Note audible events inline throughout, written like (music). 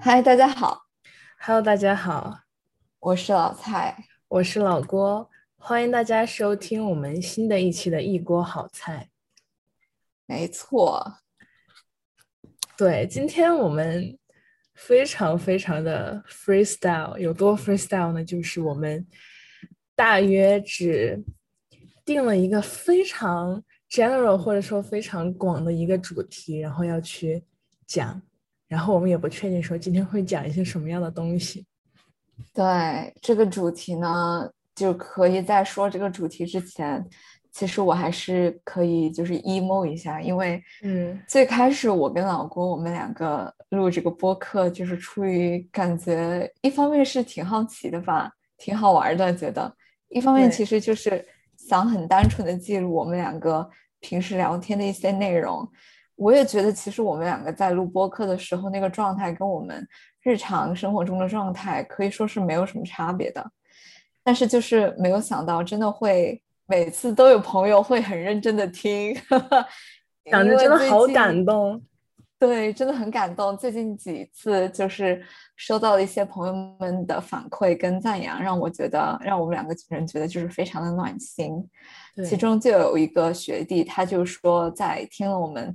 嗨，大家好，Hello，大家好，我是老蔡。我是老郭，欢迎大家收听我们新的一期的一锅好菜。没错，对，今天我们非常非常的 freestyle，有多 freestyle 呢？就是我们大约只定了一个非常 general 或者说非常广的一个主题，然后要去讲，然后我们也不确定说今天会讲一些什么样的东西。对这个主题呢，就可以在说这个主题之前，其实我还是可以就是 emo 一下，因为嗯最开始我跟老郭我们两个录这个播客，就是出于感觉，一方面是挺好奇的吧，挺好玩的，觉得；一方面其实就是想很单纯的记录我们两个平时聊天的一些内容。我也觉得，其实我们两个在录播客的时候，那个状态跟我们日常生活中的状态可以说是没有什么差别的。但是就是没有想到，真的会每次都有朋友会很认真的听，(laughs) 讲因着真的好感动。对，真的很感动。最近几次就是收到了一些朋友们的反馈跟赞扬，让我觉得，让我们两个人觉得就是非常的暖心。其中就有一个学弟，他就说，在听了我们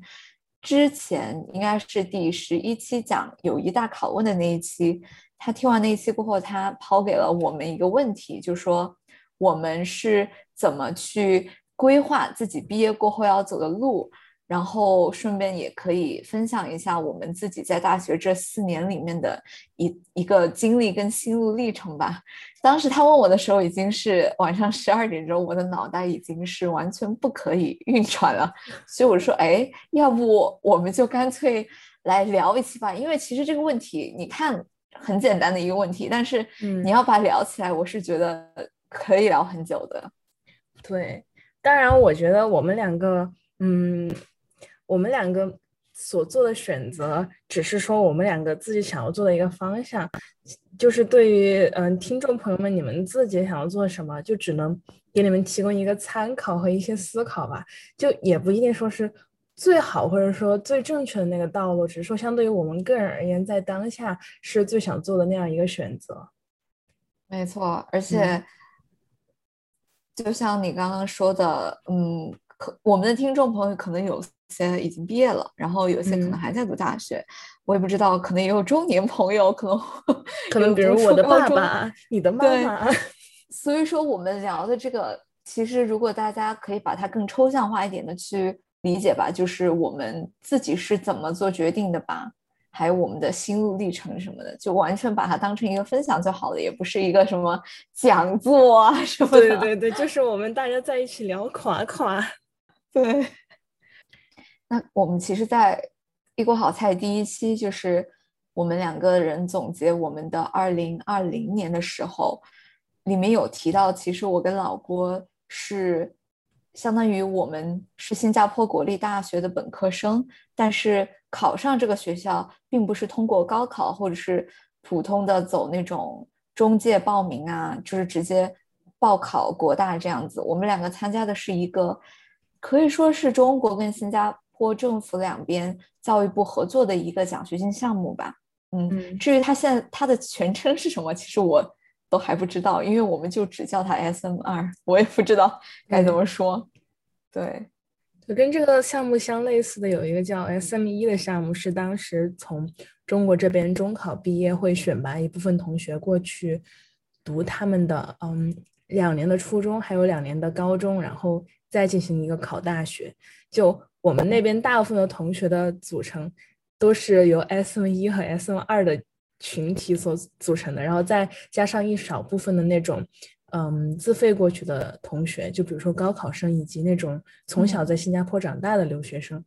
之前应该是第十一期讲友谊大拷问的那一期，他听完那一期过后，他抛给了我们一个问题，就说我们是怎么去规划自己毕业过后要走的路，然后顺便也可以分享一下我们自己在大学这四年里面的一一个经历跟心路历程吧。当时他问我的时候，已经是晚上十二点钟，我的脑袋已经是完全不可以运转了，所以我说，哎，要不我们就干脆来聊一期吧，因为其实这个问题，你看很简单的一个问题，但是嗯。你要把它聊起来，我是觉得可以聊很久的。对，当然，我觉得我们两个，嗯，我们两个所做的选择，只是说我们两个自己想要做的一个方向，就是对于嗯听众朋友们，你们自己想要做什么，就只能给你们提供一个参考和一些思考吧，就也不一定说是最好或者说最正确的那个道路，只是说相对于我们个人而言，在当下是最想做的那样一个选择。没错，而且就像你刚刚说的，嗯，可我们的听众朋友可能有些已经毕业了，然后有些可能嗯。还在读大学，我也不知道，可能也有中年朋友，可能 (laughs) 可能比如我的爸爸、你的妈对妈，(laughs) 所以说我们聊的这个，其实如果大家可以把它更抽象化一点的去理解吧，就是我们自己是怎么做决定的吧，还有我们的心路历程什么的，就完全把它当成一个分享就好了，也不是一个什么讲座啊什么的。对对对，就是我们大家在一起聊垮垮。(laughs) 对。那我们其实，在一锅好菜第一期，就是我们两个人总结我们的二零二零年的时候，里面有提到，其实我跟老郭是相当于我们是新加坡国立大学的本科生，但是考上这个学校并不是通过高考或者是普通的走那种中介报名啊，就是直接报考国大这样子。我们两个参加的是一个可以说是中国跟新加坡政府两边教育部合作的一个奖学金项目吧。嗯，嗯至于它现在它的全称是什么，其实我都还不知道，因为我们就只叫它 SM 二，我也不知道该怎么说。对，就跟这个项目相类似的有一个叫 SM 一的项目，是当时从中国这边中考毕业会选拔一部分同学过去读他们的嗯两年的初中，还有两年的高中，然后再进行一个考大学。就我们那边大部分的同学的组成都是由 SM 一和 SM 二的群体所组成的，然后再加上一少部分的那种。嗯，自费过去的同学，就比如说高考生以及那种从小在新加坡长大的留学生。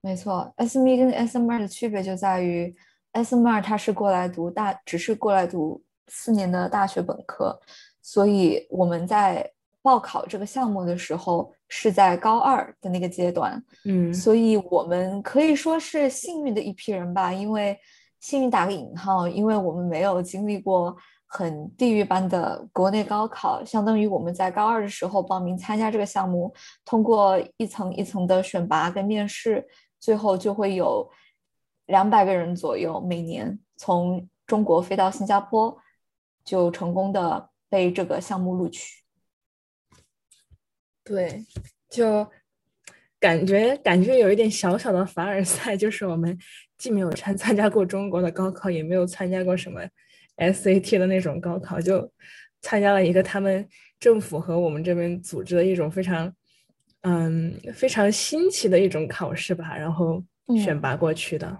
没错，SME 跟 SMR 的区别就在于，SMR 他是过来读大，只是过来读四年的大学本科，所以我们在报考这个项目的时候，是在高二的那个阶段，嗯所以我们可以说是幸运的一批人吧。因为幸运打个引号，因为我们没有经历过很地狱般的国内高考，相当于我们在高二的时候报名参加这个项目，通过一层一层的选拔跟面试，最后就会有两百个人左右每年从中国飞到新加坡，就成功的被这个项目录取。对，就感觉感觉有一点小小的凡尔赛，就是我们既没有参参加过中国的高考，也没有参加过什么 SAT 的那种高考，就参加了一个他们政府和我们这边组织的一种非常嗯非常新奇的一种考试吧，然后选嗯拔过去的。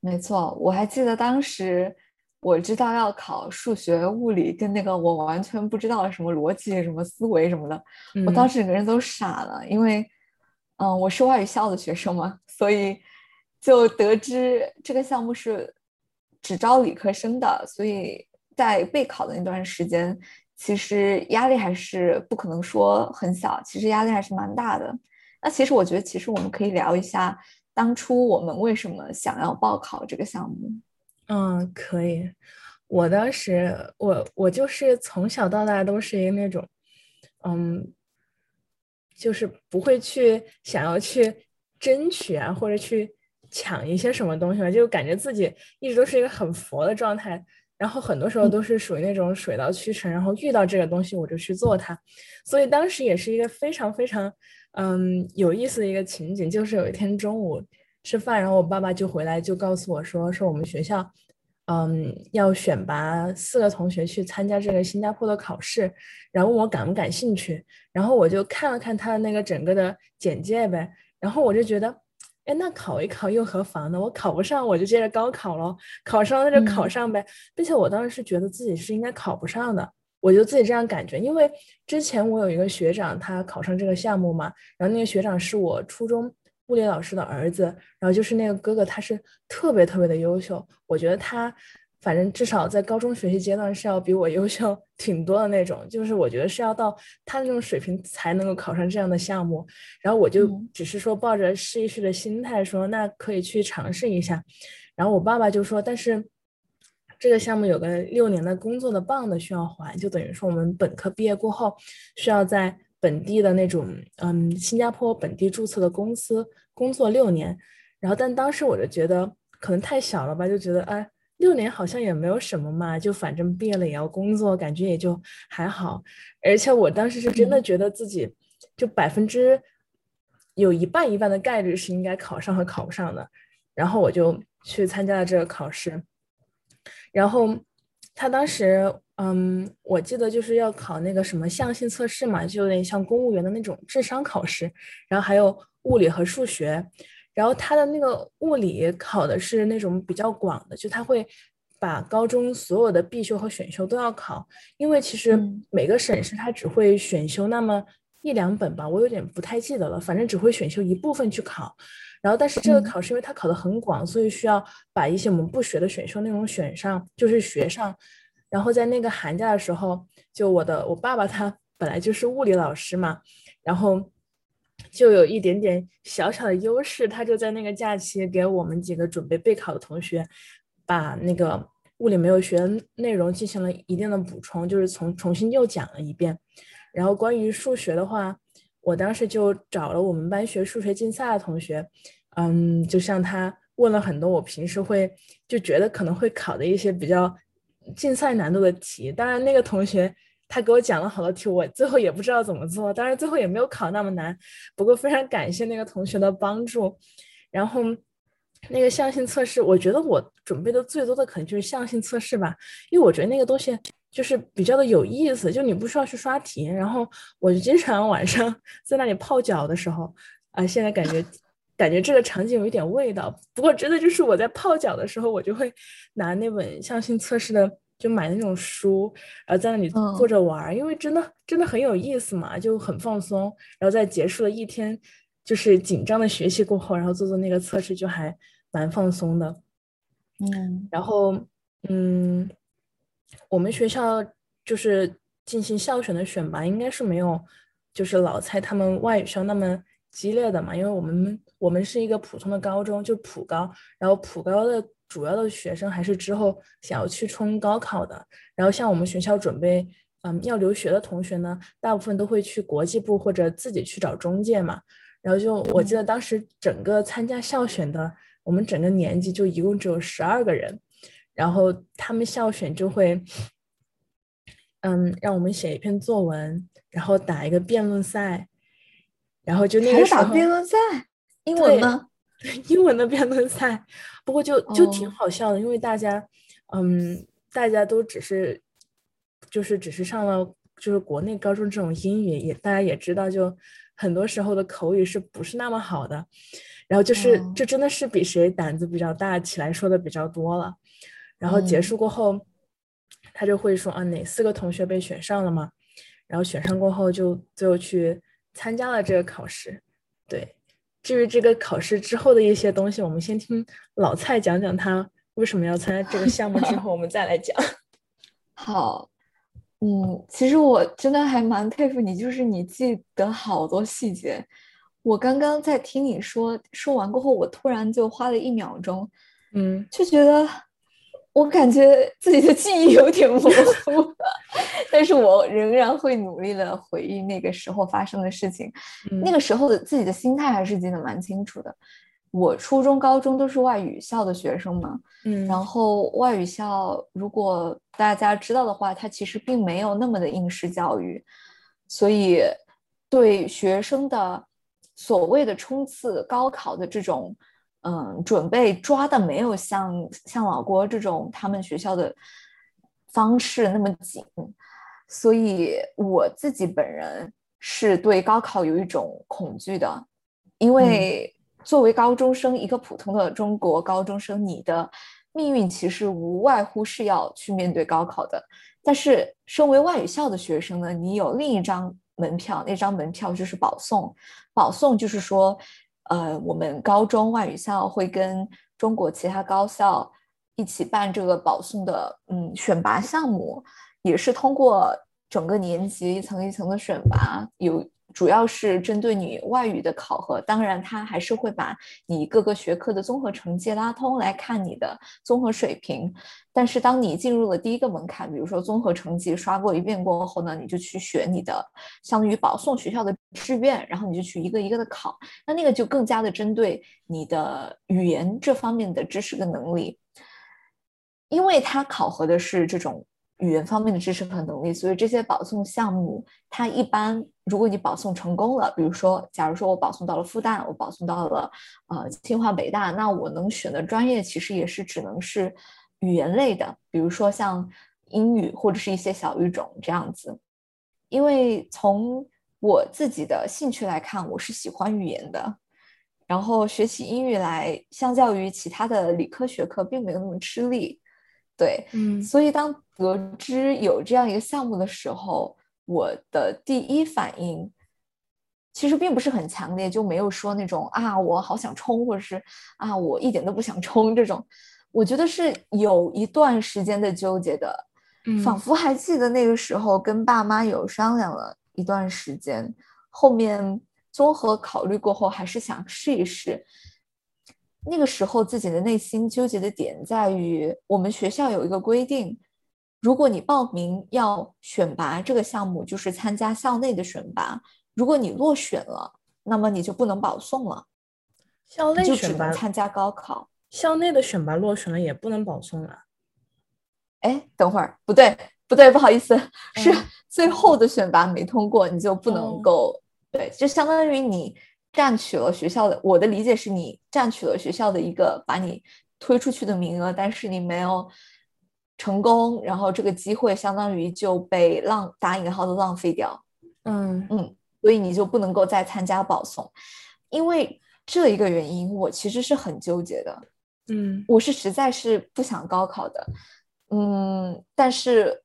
没错，我还记得当时我知道要考数学、物理，跟那个我完全不知道什么逻辑、什么思维什么的，我当嗯时整个人都傻了，因为，嗯，我是外语校的学生嘛，所以就得知这个项目是只招理科生的，所以在备考的那段时间，其实压力还是不可能说很小，其实压力还是蛮大的。那其实我觉得，其实我们可以聊一下当初我们为什么想要报考这个项目。嗯，可以。我当时，我我就是从小到大都是一个那种，嗯，就是不会去想要去争取啊，或者去抢一些什么东西吧，就感觉自己一直都是一个很佛的状态。然后很多时候嗯都是属于那种水到渠成，然后遇到这个东西我就去做它。所以当时也是一个非常非常嗯有意思的一个情景，就是有一天中午吃饭，然后我爸爸就回来就告诉我说，说我们学校嗯要选拔四个同学去参加这个新加坡的考试，然后问我感不感兴趣，然后我就看了看他的那个整个的简介呗，然后我就觉得。哎，那考一考又何妨呢？我考不上，我就接着高考喽，考上了那就考嗯上呗。并且我当时是觉得自己是应该考不上的，我就自己这样感觉。因为之前我有一个学长，他考上这个项目嘛，然后那个学长是我初中物理老师的儿子，然后就是那个哥哥，他是特别特别的优秀，我觉得他反正至少在高中学习阶段是要比我优秀 (laughs) 挺多的那种，就是我觉得是要到他那种水平才能够考上这样的项目。然后我就嗯只是说抱着试一试的心态说，那可以去尝试一下。然后我爸爸就说，但是这个项目有个六年的工作的棒的需要还，就等于说我们本科毕业过后需要在本地的那种嗯新加坡本地注册的公司工作六年。然后但当时我就觉得可能太小了吧，就觉得哎。六年好像也没有什么嘛，就反正毕业了也要工作，感觉也就还好。而且我当时是真的嗯觉得自己就百分之有一半一半的概率是应该考上和考不上的，然后我就去参加了这个考试。然后他当时，嗯，我记得就是要考那个什么象性测试嘛，就有点像公务员的那种智商考试，然后还有物理和数学。然后他的那个物理考的是那种比较广的，就他会把高中所有的必修和选修都要考，因为其实嗯每个省市他只会选修那么一两本吧，我有点不太记得了，反正只会选修一部分去考。然后但是这个嗯考试因为它考的很广，所以需要把一些我们不学的选修内容选上，就是学上。然后在那个寒假的时候，就我的我爸爸他本来就是物理老师嘛，然后。就有一点点小小的优势，他就在那个假期给我们几个准备备考的同学，把那个物理没有学的内容进行了一定的补充，就是从重新又讲了一遍。然后关于数学的话，我当时就找了我们班学数学竞赛的同学，嗯，就向他问了很多我平时会就觉得可能会考的一些比较竞赛难度的题。当然，那个同学。他给我讲了好多题，我最后也不知道怎么做，当然最后也没有考那么难。不过非常感谢那个同学的帮助。然后那个象性测试，我觉得我准备的最多的可能就是象性测试吧，因为我觉得那个东西就是比较的有意思，就你不需要去刷题。然后我就经常晚上 (laughs) 在那里泡脚的时候，啊、现在感觉感觉这个场景有一点味道。不过真的就是我在泡脚的时候，我就会拿那本象性测试的。就买那种书，然后在那里坐着玩，嗯、因为真的真的很有意思嘛，就很放松。然后在结束了一天就是紧张的学习过后，然后做做那个测试，就还蛮放松的。嗯，然后嗯，我们学校就是进行校选的选拔，应该是没有就是老蔡他们外语校那么激烈的嘛，因为我们我们是一个普通的高中，就普高，然后普高的主要的学生还是之后想要去冲高考的，然后像我们学校准备嗯要留学的同学呢，大部分都会去国际部或者自己去找中介嘛，然后就我记得当时整个参加校选的，我们整个年级就一共只有十二个人，然后他们校选就会。嗯，让我们写一篇作文，然后打一个辩论赛，然后就那个时候打辩论赛，英文吗？(laughs) 英文的辩论赛，不过就就挺好笑的，因为大家，嗯，大家都只是，就是只是上了就是国内高中这种英语，也大家也知道，就很多时候的口语是不是那么好的，然后就是就真的是比谁胆子比较大起来说的比较多了，然后结束过后。他就会说啊，哪四个同学被选上了嘛？然后选上过后，就最后去参加了这个考试。对，至于这个考试之后的一些东西，我们先听老蔡讲讲他为什么要参加这个项目，之后我们再来讲。(laughs) 好，嗯，其实我真的还蛮佩服你，就是你记得好多细节。我刚刚在听你说说完过后，我突然就花了一秒钟，嗯，就觉得。我感觉自己的记忆有点模糊，(laughs) 但是我仍然会努力的回忆那个时候发生的事情。那个时候的自己的心态还是记得蛮清楚的。我初中、高中都是外语校的学生嘛，嗯，然后外语校如果大家知道的话，它其实并没有那么的应试教育，所以对学生的所谓的冲刺高考的这种。嗯，准备抓的没有像像老郭这种他们学校的方式那么紧，所以我自己本人是对高考有一种恐惧的，因为作为高中生，一个普通的中国高中生，你的命运其实无外乎是要去面对高考的。但是，身为外语校的学生呢，你有另一张门票，那张门票就是保送，保送就是说。呃，我们高中外语校会跟中国其他高校一起办这个保送的，嗯，选拔项目，也是通过整个年级一层一层的选拔，有。主要是针对你外语的考核，当然他还是会把你各个学科的综合成绩拉通来看你的综合水平。但是当你进入了第一个门槛，比如说综合成绩刷过一遍过后呢，你就去选你的相当于保送学校的志愿，然后你就去一个一个的考。那那个就更加的针对你的语言这方面的知识跟能力，因为它考核的是这种。语言方面的知识和能力，所以这些保送项目，它一般如果你保送成功了，比如说，假如说我保送到了复旦，我保送到了呃清华北大，那我能选的专业其实也是只能是语言类的，比如说像英语或者是一些小语种这样子。因为从我自己的兴趣来看，我是喜欢语言的，然后学起英语来，相较于其他的理科学科，并没有那么吃力。对，嗯，所以当得知有这样一个项目的时候，我的第一反应其实并不是很强烈，就没有说那种啊，我好想冲，或者是啊，我一点都不想冲这种。我觉得是有一段时间的纠结的，仿佛还记得那个时候跟爸妈有商量了一段时间，后面综合考虑过后，还是想试一试。那个时候自己的内心纠结的点在于，我们学校有一个规定，如果你报名要选拔这个项目，就是参加校内的选拔，如果你落选了，那么你就不能保送了，校内就只能参加高考。校内的选拔落选了也不能保送了。哎，等会儿，不对，不对，不好意思，是最后的选拔没通过，你就不能够，对，就相当于你。占取了学校的，我的理解是你占取了学校的一个把你推出去的名额，但是你没有成功，然后这个机会相当于就被浪打引号的浪费掉。嗯嗯，所以你就不能够再参加保送，因为这一个原因，我其实是很纠结的。嗯，我是实在是不想高考的。嗯，但是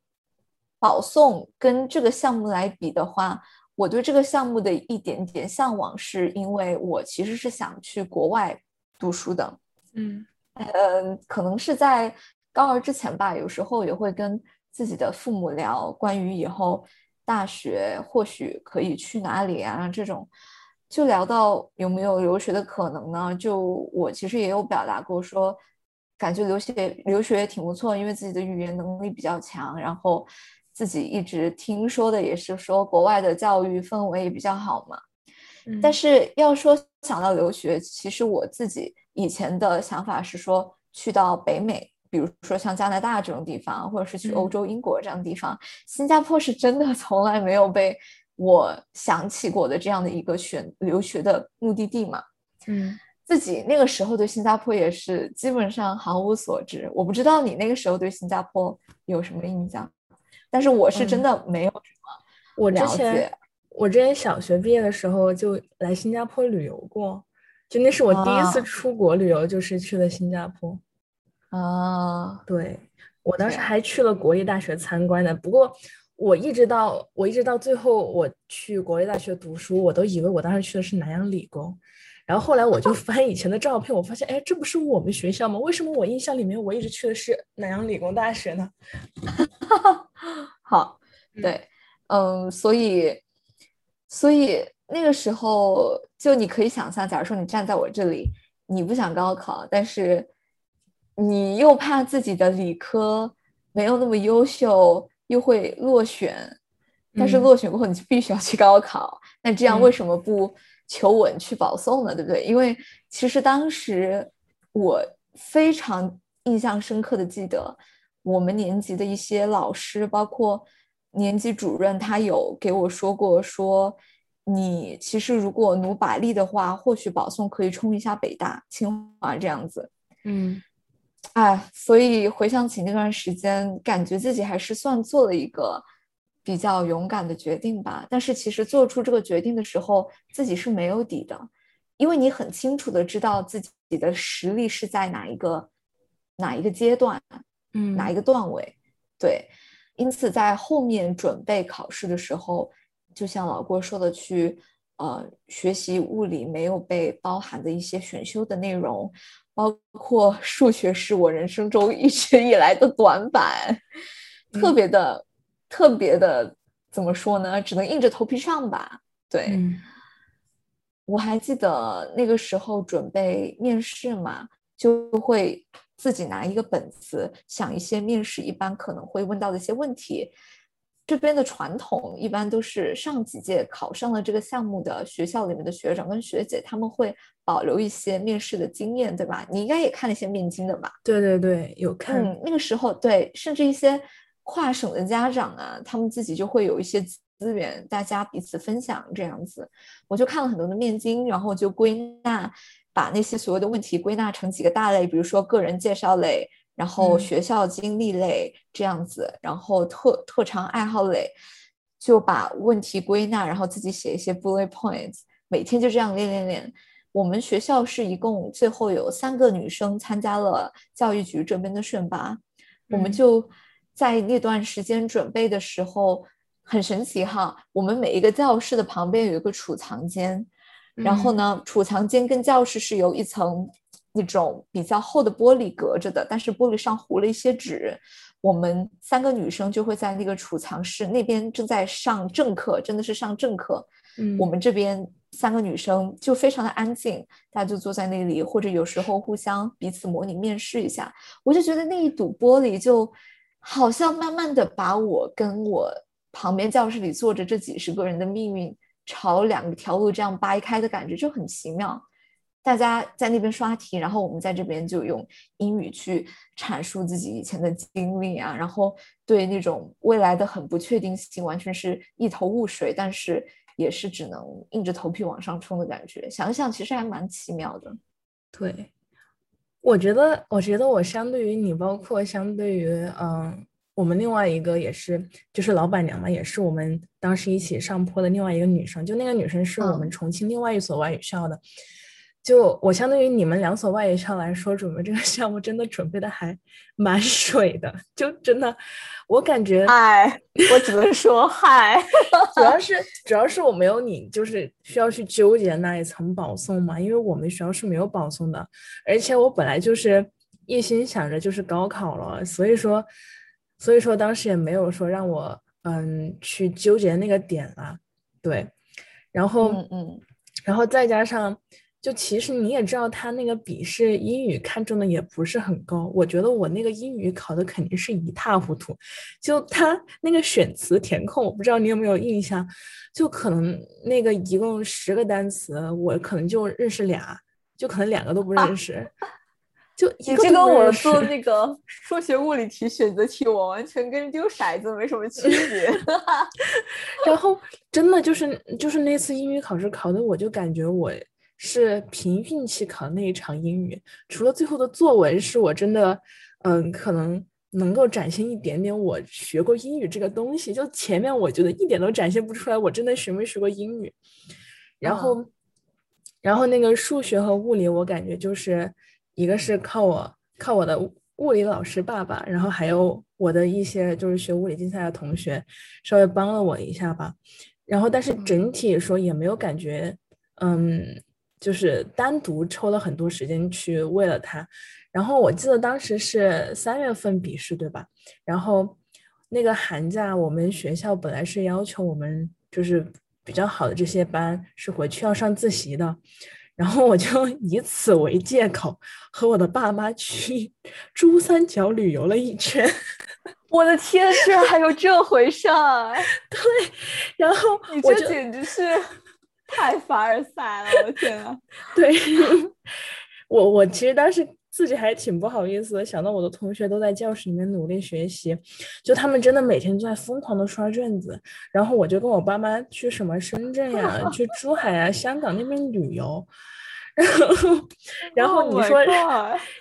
保送跟这个项目来比的话。我对这个项目的一点点向往，是因为我其实是想去国外读书的。嗯，呃，可能是在高二之前吧，有时候也会跟自己的父母聊关于以后大学或许可以去哪里啊这种，就聊到有没有留学的可能呢？就我其实也有表达过说，感觉留学留学也挺不错，因为自己的语言能力比较强，然后自己一直听说的也是说国外的教育氛围也比较好嘛。但是要说想到留学，其实我自己以前的想法是说去到北美。比如说像加拿大这种地方，或者是去欧洲、英国这样的地方，新加坡是真的 (laughs) 从来没有被我想起过的这样的一个选留学的目的地嘛。嗯，自己那个时候对新加坡也是基本上毫无所知。我不知道你那个时候对新加坡有什么印象，但是我是真的没有什么我之前。我之前小学毕业的时候就来新加坡旅游过，就那是我第一次出国旅游，就是去了新加坡。啊，对我当时还去了国立大学参观的，不过我一直到我一直到最后我去国立大学读书，我都以为我当时去的是南洋理工，然后后来我就翻以前的照片，我发现哎，这不是我们学校吗？为什么我印象里面我一直去的是南洋理工大学呢？(laughs) 好，对，嗯，所以所以那个时候就你可以想象，假如说你站在我这里，你不想高考，但是。你又怕自己的理科没有那么优秀，又会落选，但是落选过后你就必须要去高考。那这样为什么不求稳去保送呢？对不对？因为其实当时我非常印象深刻的记得，我们年级的一些老师，包括年级主任，他有给我说过，说你其实如果努把力的话，或许保送可以冲一下北大、清华这样子。嗯。哎，所以回想起那段时间，感觉自己还是算做了一个比较勇敢的决定吧。但是其实做出这个决定的时候，自己是没有底的，因为你很清楚的知道自己的实力是在哪一个哪一个阶段，嗯，哪一个段位。对，因此在后面准备考试的时候，就像老郭说的，去呃学习物理没有被包含的一些选修的内容。包括数学是我人生中一直以来的短板，特别的、特别的，怎么说呢？只能硬着头皮上吧。对，我还记得那个时候准备面试嘛，就会自己拿一个本子，想一些面试一般可能会问到的一些问题。这边的传统一般都是上几届考上了这个项目的学校里面的学长跟学姐，他们会保留一些面试的经验，对吧？你应该也看了一些面经的吧？对对对，有看。嗯，那个时候对，甚至一些跨省的家长啊，他们自己就会有一些资源，大家彼此分享这样子。我就看了很多的面经，然后就归纳，把那些所有的问题归纳成几个大类，比如说个人介绍类。然后学校经历类这样子，然后特特长爱好类，就把问题归纳，然后自己写一些 bullet points，每天就这样练练练。我们学校是一共最后有三个女生参加了教育局这边的选拔，我们就在那段时间准备的时候很神奇哈，我们每一个教室的旁边有一个储藏间，然后呢，储藏间跟教室是由一层。那种比较厚的玻璃隔着的，但是玻璃上糊了一些纸。我们三个女生就会在那个储藏室那边正在上正课，真的是上正课。嗯，我们这边三个女生就非常的安静，大家就坐在那里，或者有时候互相彼此模拟面试一下。我就觉得那一堵玻璃就好像慢慢的把我跟我旁边教室里坐着这几十个人的命运朝两条路这样掰开的感觉就很奇妙。大家在那边刷题，然后我们在这边就用英语去阐述自己以前的经历啊，然后对那种未来的很不确定性完全是一头雾水，但是也是只能硬着头皮往上冲的感觉。想想其实还蛮奇妙的。对，我觉得，我觉得我相对于你，包括相对于嗯，我们另外一个也是，就是老板娘嘛，也是我们当时一起上坡的另外一个女生，就那个女生是我们重庆另外一所外语校的。就我相对于你们两所外语校来说，准备这个 (laughs) 项目真的准备的还蛮水的。就真的，我感觉，嗨，我只能说嗨。(laughs) 主要 (laughs) 是主要是我没有你，就是需要去纠结那一层保送嘛，因为我们学校是没有保送的，而且我本来就是一心想着就是高考了，所以说，所以说当时也没有说让我嗯去纠结那个点了，对，然后嗯嗯，然后再加上。就其实你也知道，他那个笔试英语看中的也不是很高。我觉得我那个英语考的肯定是一塌糊涂。就他那个选词填空，我不知道你有没有印象，就可能那个一共十个单词，我可能就认识俩，就可能两个都不认识。(laughs) 就你这跟我做那个数学物理题选择题，我完全跟丢骰子没什么区别。(laughs) 然后真的就是就是那次英语考试考的，我就感觉我。是凭运气考的那一场英语，除了最后的作文是我真的，嗯，可能能够展现一点点我学过英语这个东西。就前面我觉得一点都展现不出来，我真的学没学过英语。然后，然后那个数学和物理，我感觉就是一个是靠我靠我的物理老师爸爸，然后还有我的一些就是学物理竞赛的同学稍微帮了我一下吧。然后，但是整体说也没有感觉，嗯。就是单独抽了很多时间去为了它，然后我记得当时是三月份笔试，对吧？然后那个寒假我们学校本来是要求我们就是比较好的这些班是回去要上自习的，然后我就 (laughs) 以此为借口和我的爸妈去 (laughs) 珠三角旅游了一圈。(laughs) 我的天，居然还有这回事儿！对，然后你这简直是。太凡尔赛了，我的天啊！(laughs) 对 (laughs) 我，我其实当时自己还挺不好意思的，想到我的同学都在教室里面努力学习，就他们真的每天都在疯狂的刷卷子，然后我就跟我爸妈去什么深圳呀、去 (laughs) 珠海呀、香港那边旅游，然后，然后你说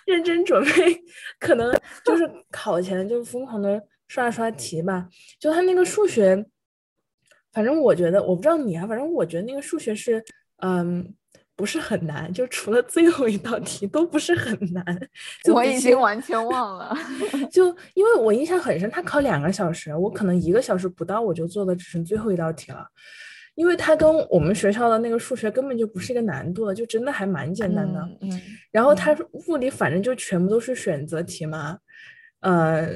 认真准备，可能就是考前就疯狂的刷刷题吧，就他那个数学。反正我觉得，我不知道你啊，反正我觉得那个数学是，嗯，不是很难，就除了最后一道题都不是很难。我已经完全忘了，(laughs) 就因为我印象很深，他考两个小时，我可能一个小时不到我就做的只剩最后一道题了，因为他跟我们学校的那个数学根本就不是一个难度的，就真的还蛮简单的。嗯。然后他物理反正就全部都是选择题嘛，呃。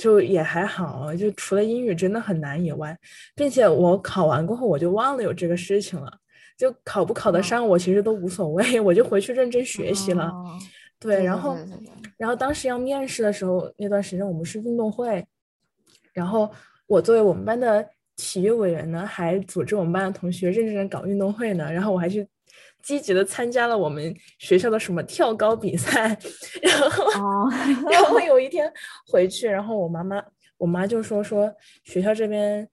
就也还好，就除了英语真的很难以外，并且我考完过后我就忘了有这个事情了，就考不考得上我其实都无所谓，我就回去认真学习了。对，然后，然后当时要面试的时候，那段时间我们是运动会，然后我作为我们班的体育委员呢，还组织我们班的同学认真的搞运动会呢，然后我还去。积极的参加了我们学校的什么跳高比赛，然后，然后有一天回去，然后我妈妈，我妈就说说学校这边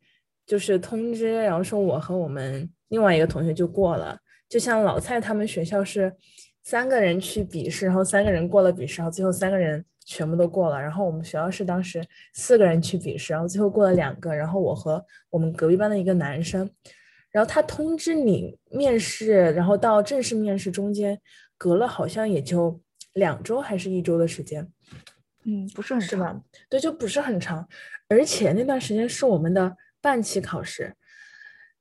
就是通知，然后说我和我们另外一个同学就过了，就像老蔡他们学校是三个人去笔试，然后三个人过了笔试，然后最后三个人全部都过了，然后我们学校是当时四个人去笔试，然后最后过了两个，然后我和我们隔壁班的一个男生。然后他通知你面试，然后到正式面试中间隔了好像也就两周还是一周的时间，嗯，不是很长，对，就不是很长。而且那段时间是我们的半期考试，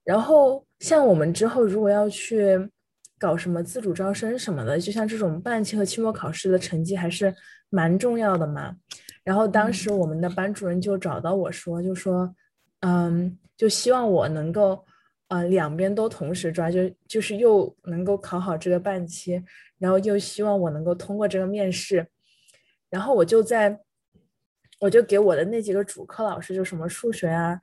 然后像我们之后如果要去搞什么自主招生什么的，就像这种半期和期末考试的成绩还是蛮重要的嘛。然后当时我们的班主任就找到我说，就说，嗯，就希望我能够。呃，两边都同时抓，就就是又能够考好这个半期，然后又希望我能够通过这个面试，然后我就在，我就给我的那几个主课老师，就什么数学啊，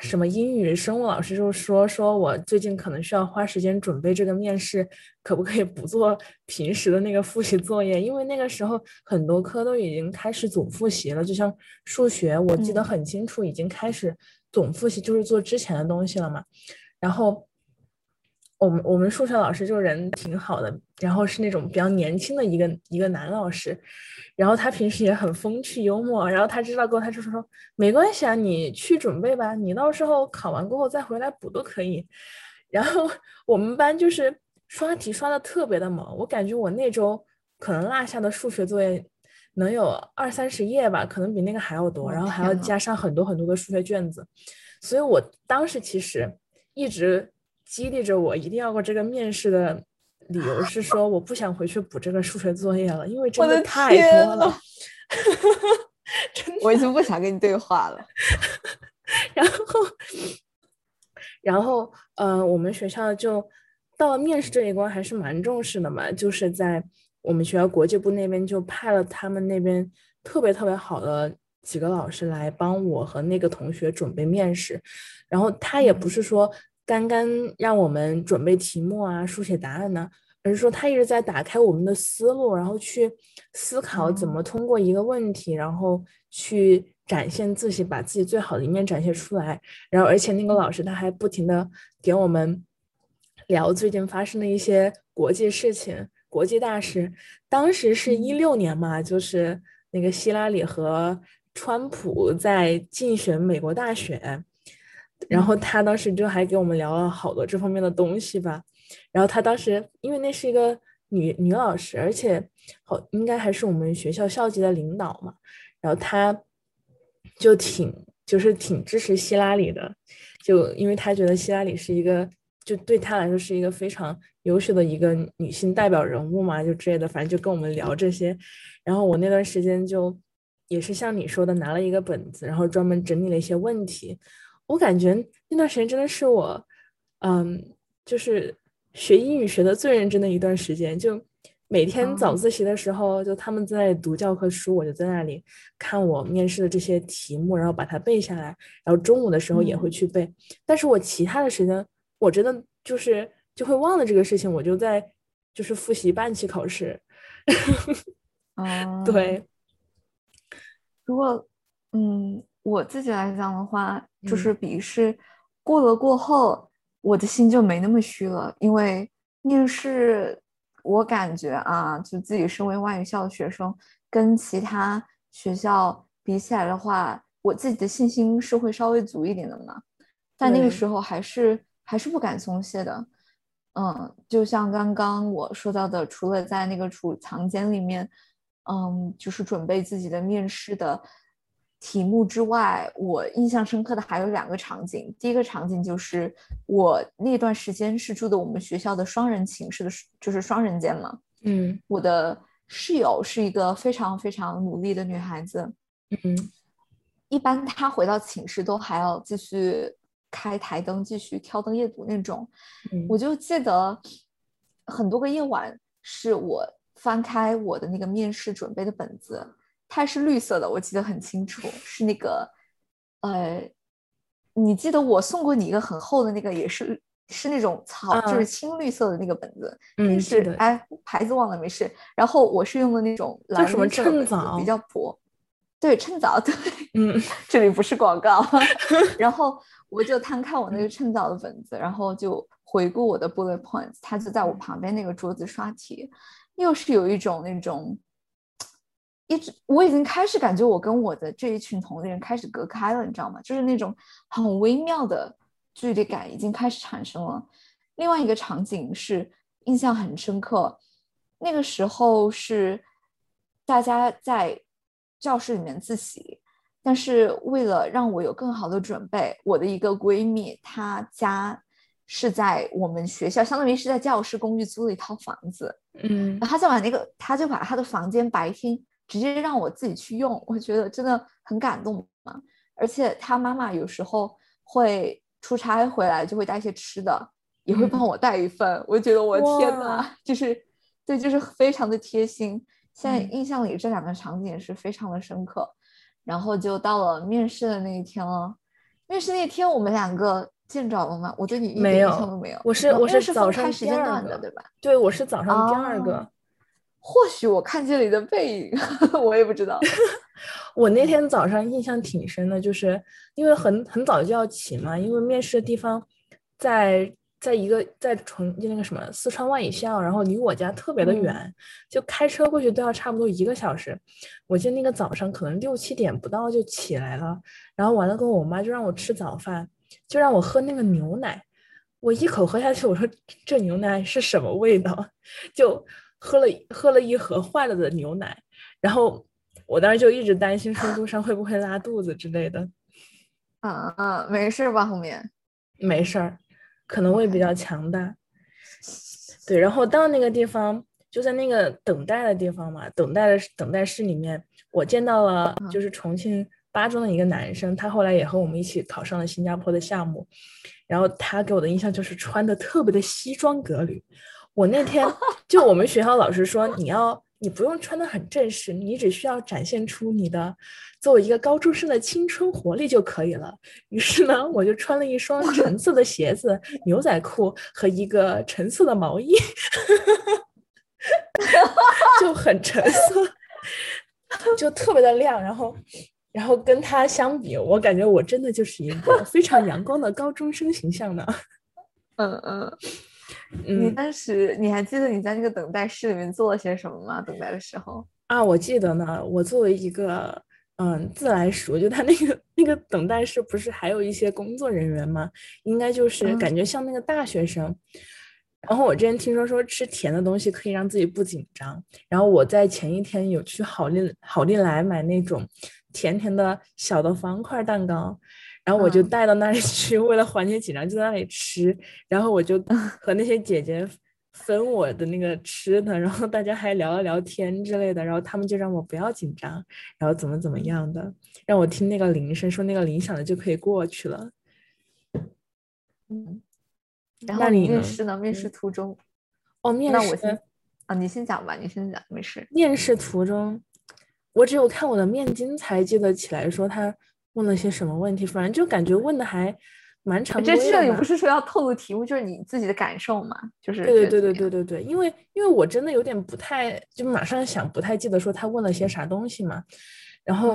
什么英语、生物老师，就说说我最近可能需要花时间准备这个面试，可不可以不做平时的那个复习作业？因为那个时候很多科都已经开始总复习了，就像数学，我记得很清楚，已经开始。总复习就是做之前的东西了嘛，然后我们我们数学老师就人挺好的，然后是那种比较年轻的一个一个男老师，然后他平时也很风趣幽默，然后他知道过后他就说没关系啊，你去准备吧，你到时候考完过后再回来补都可以。然后我们班就是刷题刷的特别的猛，我感觉我那周可能落下的数学作业。能有二三十页吧，可能比那个还要多，然后还要加上很多很多的数学卷子，所以我当时其实一直激励着我一定要过这个面试的理由是说，我不想回去补这个数学作业了，因为真的太多了。(laughs) 我已经不想跟你对话了。然后，然后，呃，我们学校就到了面试这一关还是蛮重视的嘛，就是在我们学校国际部那边就派了他们那边特别特别好的几个老师来帮我和那个同学准备面试，然后他也不是说刚刚让我们准备题目啊、书写答案呢，而是说他一直在打开我们的思路，然后去思考怎么通过一个问题，然后去。展现自己，把自己最好的一面展现出来。然后，而且那个老师他还不停的给我们聊最近发生的一些国际事情、国际大事。当时是一六年嘛，就是那个希拉里和川普在竞选美国大选。然后他当时就还给我们聊了好多这方面的东西吧。然后他当时因为那是一个女女老师，而且好应该还是我们学校校级的领导嘛。然后他。就挺就是挺支持希拉里的，就因为他觉得希拉里是一个，就对他来说是一个非常优秀的一个女性代表人物嘛，就之类的，反正就跟我们聊这些。然后我那段时间就也是像你说的，拿了一个本子，然后专门整理了一些问题。我感觉那段时间真的是我，嗯，就是学英语学的最认真的一段时间，就。每天早自习的时候，就他们在读教科书，我就在那里看我面试的这些题目，然后把它背下来。然后中午的时候也会去背，但是我其他的时间，我真的就是就会忘了这个事情，我就在就是复习半期考试。啊，(laughs) 对。如果嗯，我自己来讲的话，就是笔试过了过后，我的心就没那么虚了，因为面试。我感觉啊，就自己身为外语校的学生，跟其他学校比起来的话，我自己的信心是会稍微足一点的嘛。但那个时候还是还是不敢松懈的。嗯，就像刚刚我说到的，除了在那个储藏间里面，嗯，就是准备自己的面试的。题目之外，我印象深刻的还有两个场景。第一个场景就是我那段时间是住的我们学校的双人寝室的，就是双人间嘛。嗯，我的室友是一个非常非常努力的女孩子。嗯，一般她回到寝室都还要继续开台灯，继续挑灯夜读那种。我就记得很多个夜晚，是我翻开我的那个面试准备的本子。它是绿色的，我记得很清楚，是那个，呃，你记得我送过你一个很厚的那个，也是是那种草，就是青绿色的那个本子，嗯，是的哎，牌子忘了没事。然后我是用的那种蓝什么趁早，比较薄，对，趁早，对，嗯，这里不是广告。(laughs) 然后我就摊开我那个趁早的本子，然后就回顾我的 bullet points，他就在我旁边那个桌子刷题，又是有一种那种。一直我已经开始感觉我跟我的这一群同龄人开始隔开了，你知道吗？就是那种很微妙的距离感已经开始产生了。另外一个场景是印象很深刻，那个时候是大家在教室里面自习，但是为了让我有更好的准备，我的一个闺蜜她家是在我们学校，相当于是在教师公寓租了一套房子，嗯，然后她就把那个，她就把她的房间白天。直接让我自己去用，我觉得真的很感动嘛。而且她妈妈有时候会出差回来，就会带一些吃的，也会帮我带一份。我觉得我天哪，就是对，就是非常的贴心。现在印象里这两个场景也是非常的深刻。然后就到了面试的那一天了。面试那天我们两个见着了吗？我对你一点印象都没有。我是我是早上时间段的，对吧？对，我是早上第二个。或许我看见了你的背影，(laughs) 我也不知道。(laughs) 我那天早上印象挺深的，就是因为很很早就要起嘛，因为面试的地方在在一个在重就那个什么四川外语校，然后离我家特别的远，就开车过去都要差不多一个小时。我记得那个早上可能六七点不到就起来了，然后完了跟我妈就让我吃早饭，就让我喝那个牛奶。我一口喝下去，我说这牛奶是什么味道？(laughs) 就。喝了喝了一盒坏了的牛奶，然后我当时就一直担心说路上会不会拉肚子之类的。啊啊，没事吧？后面没事儿，可能会比较强大。对，然后到那个地方，就在那个等待的地方嘛，等待的等待室里面，我见到了就是重庆八中的一个男生，他后来也和我们一起考上了新加坡的项目，然后他给我的印象就是穿的特别的西装革履。我那天 (laughs) 就我们学校老师说，你要你不用穿的很正式，你只需要展现出你的作为一个高中生的青春活力就可以了。于是呢，我就穿了一双橙色的鞋子、牛仔裤和一个橙色的毛衣，(laughs) 就很橙色，就特别的亮。然后，然后跟他相比，我感觉我真的就是一个非常阳光的高中生形象呢。嗯嗯。你当时你还记得你在那个等待室里面做了些什么吗？等待的时候啊，我记得呢。我作为一个嗯自来熟，就他那个那个等待室不是还有一些工作人员吗？应该就是感觉像那个大学生。然后我之前听说说吃甜的东西可以让自己不紧张。然后我在前一天有去好利好利来买那种甜甜的小的方块蛋糕。然后我就带到那里去，为了缓解紧张，就在那里吃。然后我就和那些姐姐分我的那个吃的，然后大家还聊了聊天之类的。然后他们就让我不要紧张，然后怎么怎么样的，让我听那个铃声，说那个铃响了就可以过去了。嗯，然后你面试呢？面试途中，哦，面试，那我先啊，你先讲吧，你先讲，没事。面试途中，我只有看我的面巾才记得起来，说他。问了些什么问题？反正就感觉问的还蛮长。这这里不是说要透露题目，就是你自己的感受嘛？就是对对对对对对对，因为因为我真的有点不太，就马上想不太记得说他问了些啥东西嘛。然后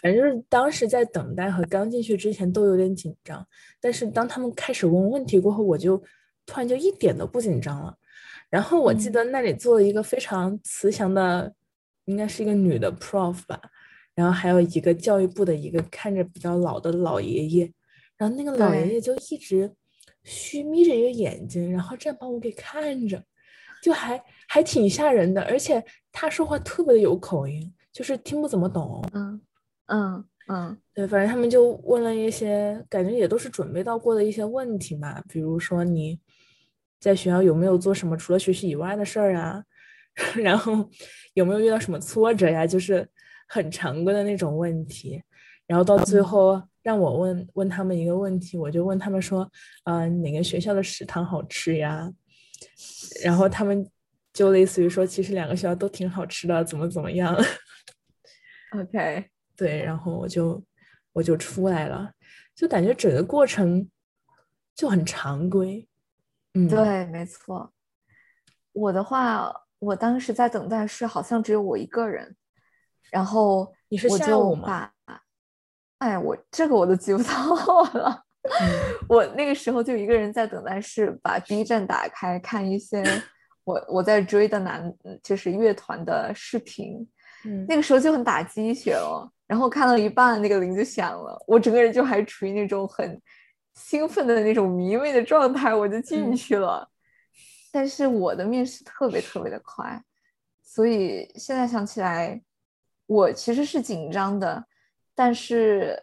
反正就是当时在等待和刚进去之前都有点紧张，但是当他们开始问问题过后，我就突然就一点都不紧张了。然后我记得那里做了一个非常慈祥的，应该是一个女的 prof 吧。然后还有一个教育部的一个看着比较老的老爷爷，然后那个老爷爷就一直虚眯着一个眼睛，然后这样把我给看着，就还还挺吓人的。而且他说话特别的有口音，就是听不怎么懂。嗯嗯嗯，对，反正他们就问了一些，感觉也都是准备到过的一些问题嘛，比如说你在学校有没有做什么除了学习以外的事儿啊，(laughs) 然后有没有遇到什么挫折呀，就是。很常规的那种问题，然后到最后让我问问他们一个问题，我就问他们说，嗯，哪个学校的食堂好吃呀？然后他们就类似于说，其实两个学校都挺好吃的，怎么怎么样？OK，(laughs) 对，然后我就我就出来了，就感觉整个过程就很常规。嗯，对，没错。我的话，我当时在等待室，好像只有我一个人。然后你是下午吗？哎，我这个我都记不 (laughs) 到了。我那个时候就一个人在等待室，把 B 站打开看一些 (laughs) 我我在追的男就是乐团的视频。嗯，那个时候就很打鸡血了。然后看到一半，那个铃就响了，我整个人就还处于那种很兴奋的那种迷妹的状态，我就进去了。但是我的面试特别特别的快，所以现在想起来。我其实是紧张的，但是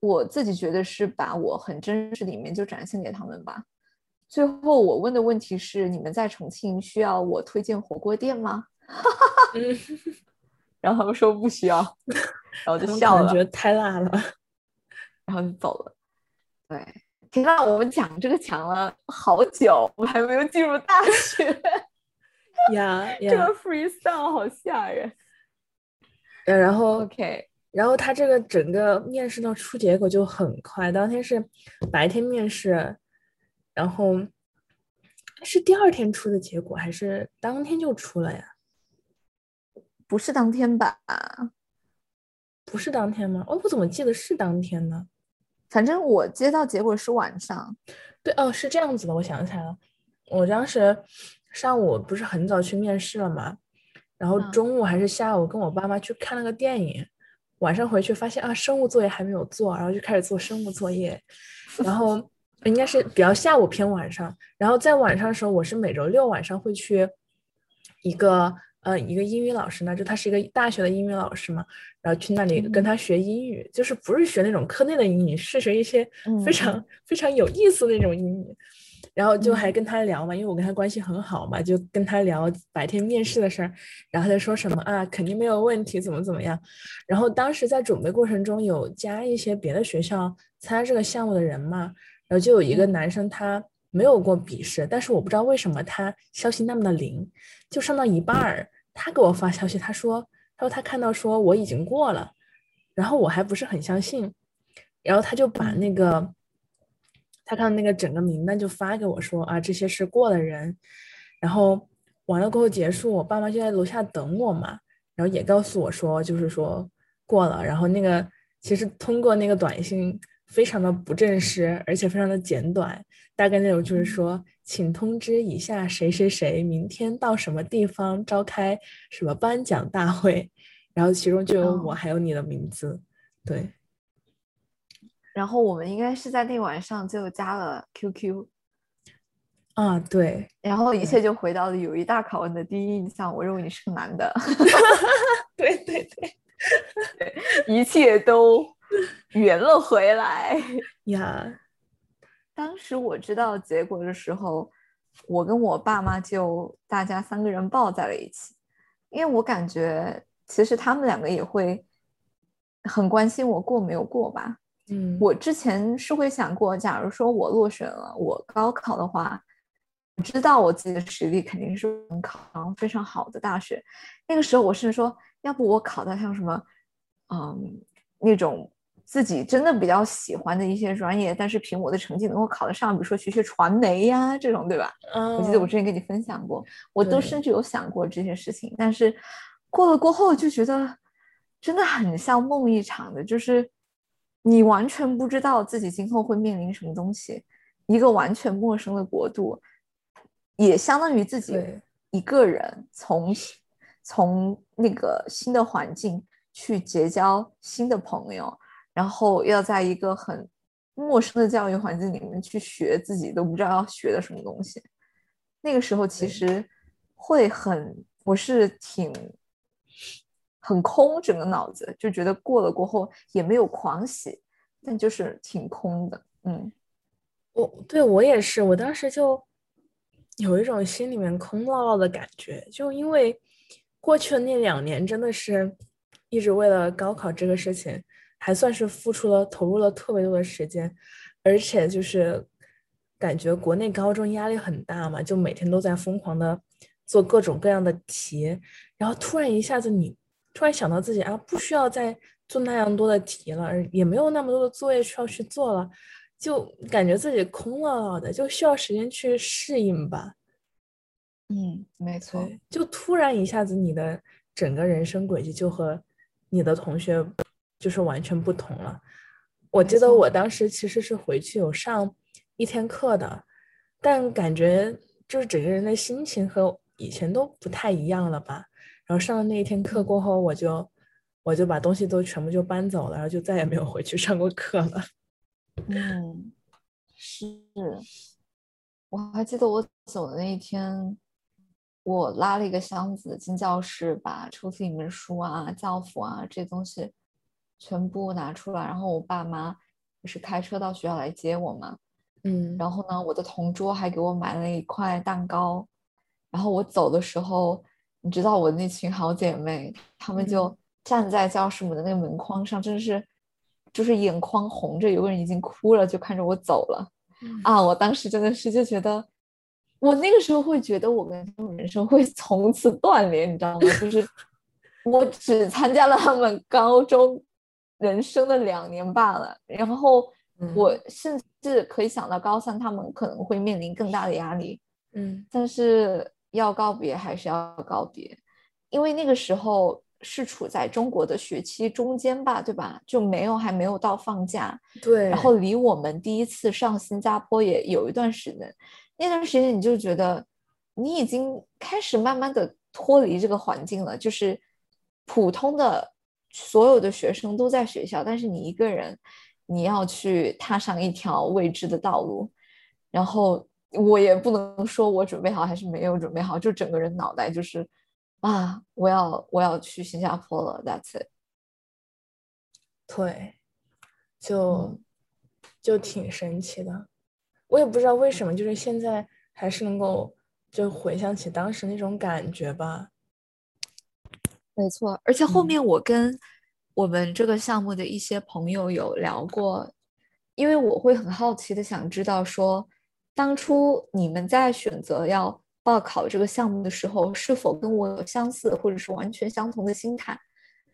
我自己觉得是把我很真实的一面就展现给他们吧。最后我问的问题是：你们在重庆需要我推荐火锅店吗？(laughs) 然后他们说不需要，然后就笑了，觉得太辣了，然后就走了。对，天呐，我们讲这个讲了好久，我还没有进入大学 (laughs) 呀，(laughs) 这个 freestyle 好吓人。呃，然后，OK，然后他这个整个面试到出结果就很快，当天是白天面试，然后是第二天出的结果，还是当天就出了呀？不是当天吧？不是当天吗？哦，我怎么记得是当天呢？反正我接到结果是晚上。对，哦，是这样子的，我想起来了，我当时上午不是很早去面试了吗？然后中午还是下午跟我爸妈去看了个电影，晚上回去发现啊生物作业还没有做，然后就开始做生物作业，然后 (laughs) 应该是比较下午偏晚上，然后在晚上的时候，我是每周六晚上会去一个呃一个英语老师那，就他是一个大学的英语老师嘛，然后去那里跟他学英语，就是不是学那种课内的英语，是学一些非。常非常有意思的那种英语，然后就还嗯。跟他聊嘛，因为我跟他关系很好嘛，就跟他聊白天面试的事儿，然后他就说什么啊，肯定没有问题，怎么怎么样。然后当时在准备过程中有加一些别的学校参加这个项目的人嘛，然后就有一个嗯。男生他没有过笔试，但是我不知道为什么他消息那么的灵，就上到一半儿，他给我发消息，他说他说他看到说我已经过了，然后我还不是很相信，然后他就把那个他看到那个整个名单就发给我说啊，这些是过的人，然后完了过后结束，我爸妈就在楼下等我嘛，然后也告诉我说就是说过了，然后那个其实通过那个短信非常的不正式，而且非常的简短，大概内容就是说，请通知以下谁谁谁明天到什么地方召开什么颁奖大会，然后其中就有我哦。还有你的名字，对。然后我们应该是在那晚上就加了 QQ，啊，对，然后一切就回到了友谊大考问的第一印象。我认为你是个男的，(laughs) 对对对一切都圆了回来。呀，(laughs) 当时我知道结果的时候，我跟我爸妈就大家三个人抱在了一起，因为我感觉其实他们两个也会很关心我过没有过吧。嗯，我之前是会想过，假如说我落选了，我高考的话，我知道我自己的实力肯定是能考上非常好的大学。那个时候我甚至说，要不我考到像什么，嗯，那种自己真的比较喜欢的一些专业，但是凭我的成绩能够考得上，比如说学学传媒呀这种，对吧？嗯我记得我之前跟你分享过，我都甚至有想过这些事情，但是过了过后就觉得真的很像梦一场的，就是你完全不知道自己今后会面临什么东西，一个完全陌生的国度，也相当于自己一个人从从那个新的环境去结交新的朋友，然后要在一个很陌生的教育环境里面去学自己都不知道要学的什么东西。那个时候其实会很，我是挺很空，整个脑子就觉得过了过后也没有狂喜，但就是挺空的。嗯我对我也是，我当时就有一种心里面空落落的感觉，就因为过去的那两年真的是一直为了高考这个事情，还算是付出了投入了特别多的时间，而且就是感觉国内高中压力很大嘛，就每天都在疯狂的做各种各样的题，然后突然一下子你突然想到自己啊，不需要再做那样多的题了，而也没有那么多的作业需要去做了。就感觉自己空落落的，就需要时间去适应吧。嗯，没错。就突然一下子，你的整个人生轨迹就和你的同学就是完全不同了。我记得我当时其实是回去有上一天课的，但感觉就是整个人的心情和以前都不太一样了吧。然后上了那一天课过后，我就我就把东西都全部就搬走了，然后就再也没有回去上过课了。(laughs) 嗯，是，我还记得我走的那一天，我拉了一个箱子进教室，把抽屉里面书啊、教辅啊这些东西全部拿出来，然后我爸妈也是开车到学校来接我嘛。嗯，然后呢，我的同桌还给我买了一块蛋糕。然后我走的时候，你知道我那群好姐妹，她们就嗯站在教室门的那个门框上，真的是就是眼眶红着，有个人已经哭了，就看着我走了。嗯啊，我当时真的是就觉得，我那个时候会觉得我跟他们人生会 (laughs) 从此断联，你知道吗？就是 (laughs) 我只参加了他们高中人生的两年罢了，然后嗯我甚至可以想到高三他们可能会面临更大的压力，嗯但是要告别还是要告别，因为那个时候是处在中国的学期中间吧，对吧？就没有还没有到放假，对，然后离我们第一次上新加坡也有一段时间，那段时间你就觉得你已经开始慢慢的脱离这个环境了，就是普通的所有的学生都在学校，但是你一个人，你要去踏上一条未知的道路，然后我也不能说我准备好还是没有准备好，就整个人脑袋就是啊，我要我要去新加坡了，That's it。对，就嗯就挺神奇的。我也不知道为什么，就是现在还是能够就回想起当时那种感觉吧。没错，而且后嗯面我跟我们这个项目的一些朋友有聊过，因为我会很好奇的想知道说，当初你们在选择要报考这个项目的时候，是否跟我有相似或者是完全相同的心态？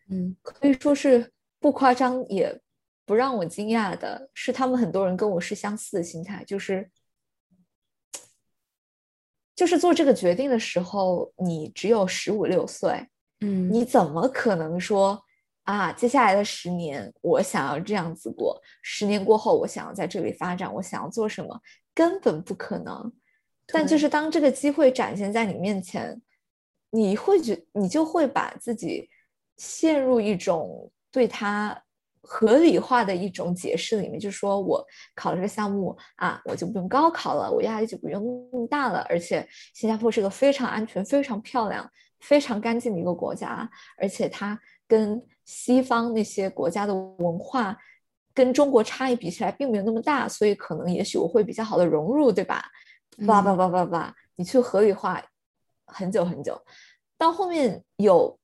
嗯可以说是不夸张，也不让我惊讶的是，他们很多人跟我是相似的心态，就是就是做这个决定的时候，你只有十五六岁。嗯你怎么可能说啊，接下来的十年我想要这样子过，十年过后我想要在这里发展，我想要做什么，根本不可能。但就是当这个机会展现在你面前，你会觉你就会把自己陷入一种对它合理化的一种解释里面，就是说我考了这个项目啊，我就不用高考了，我压力就不用那么大了，而且新加坡是个非常安全、非常漂亮、非常干净的一个国家，而且它跟西方那些国家的文化跟中国差异比起来并没有那么大，所以可能也许我会比较好的融入，对吧？叭叭嗯叭叭叭，你去合理化很久很久，到后面有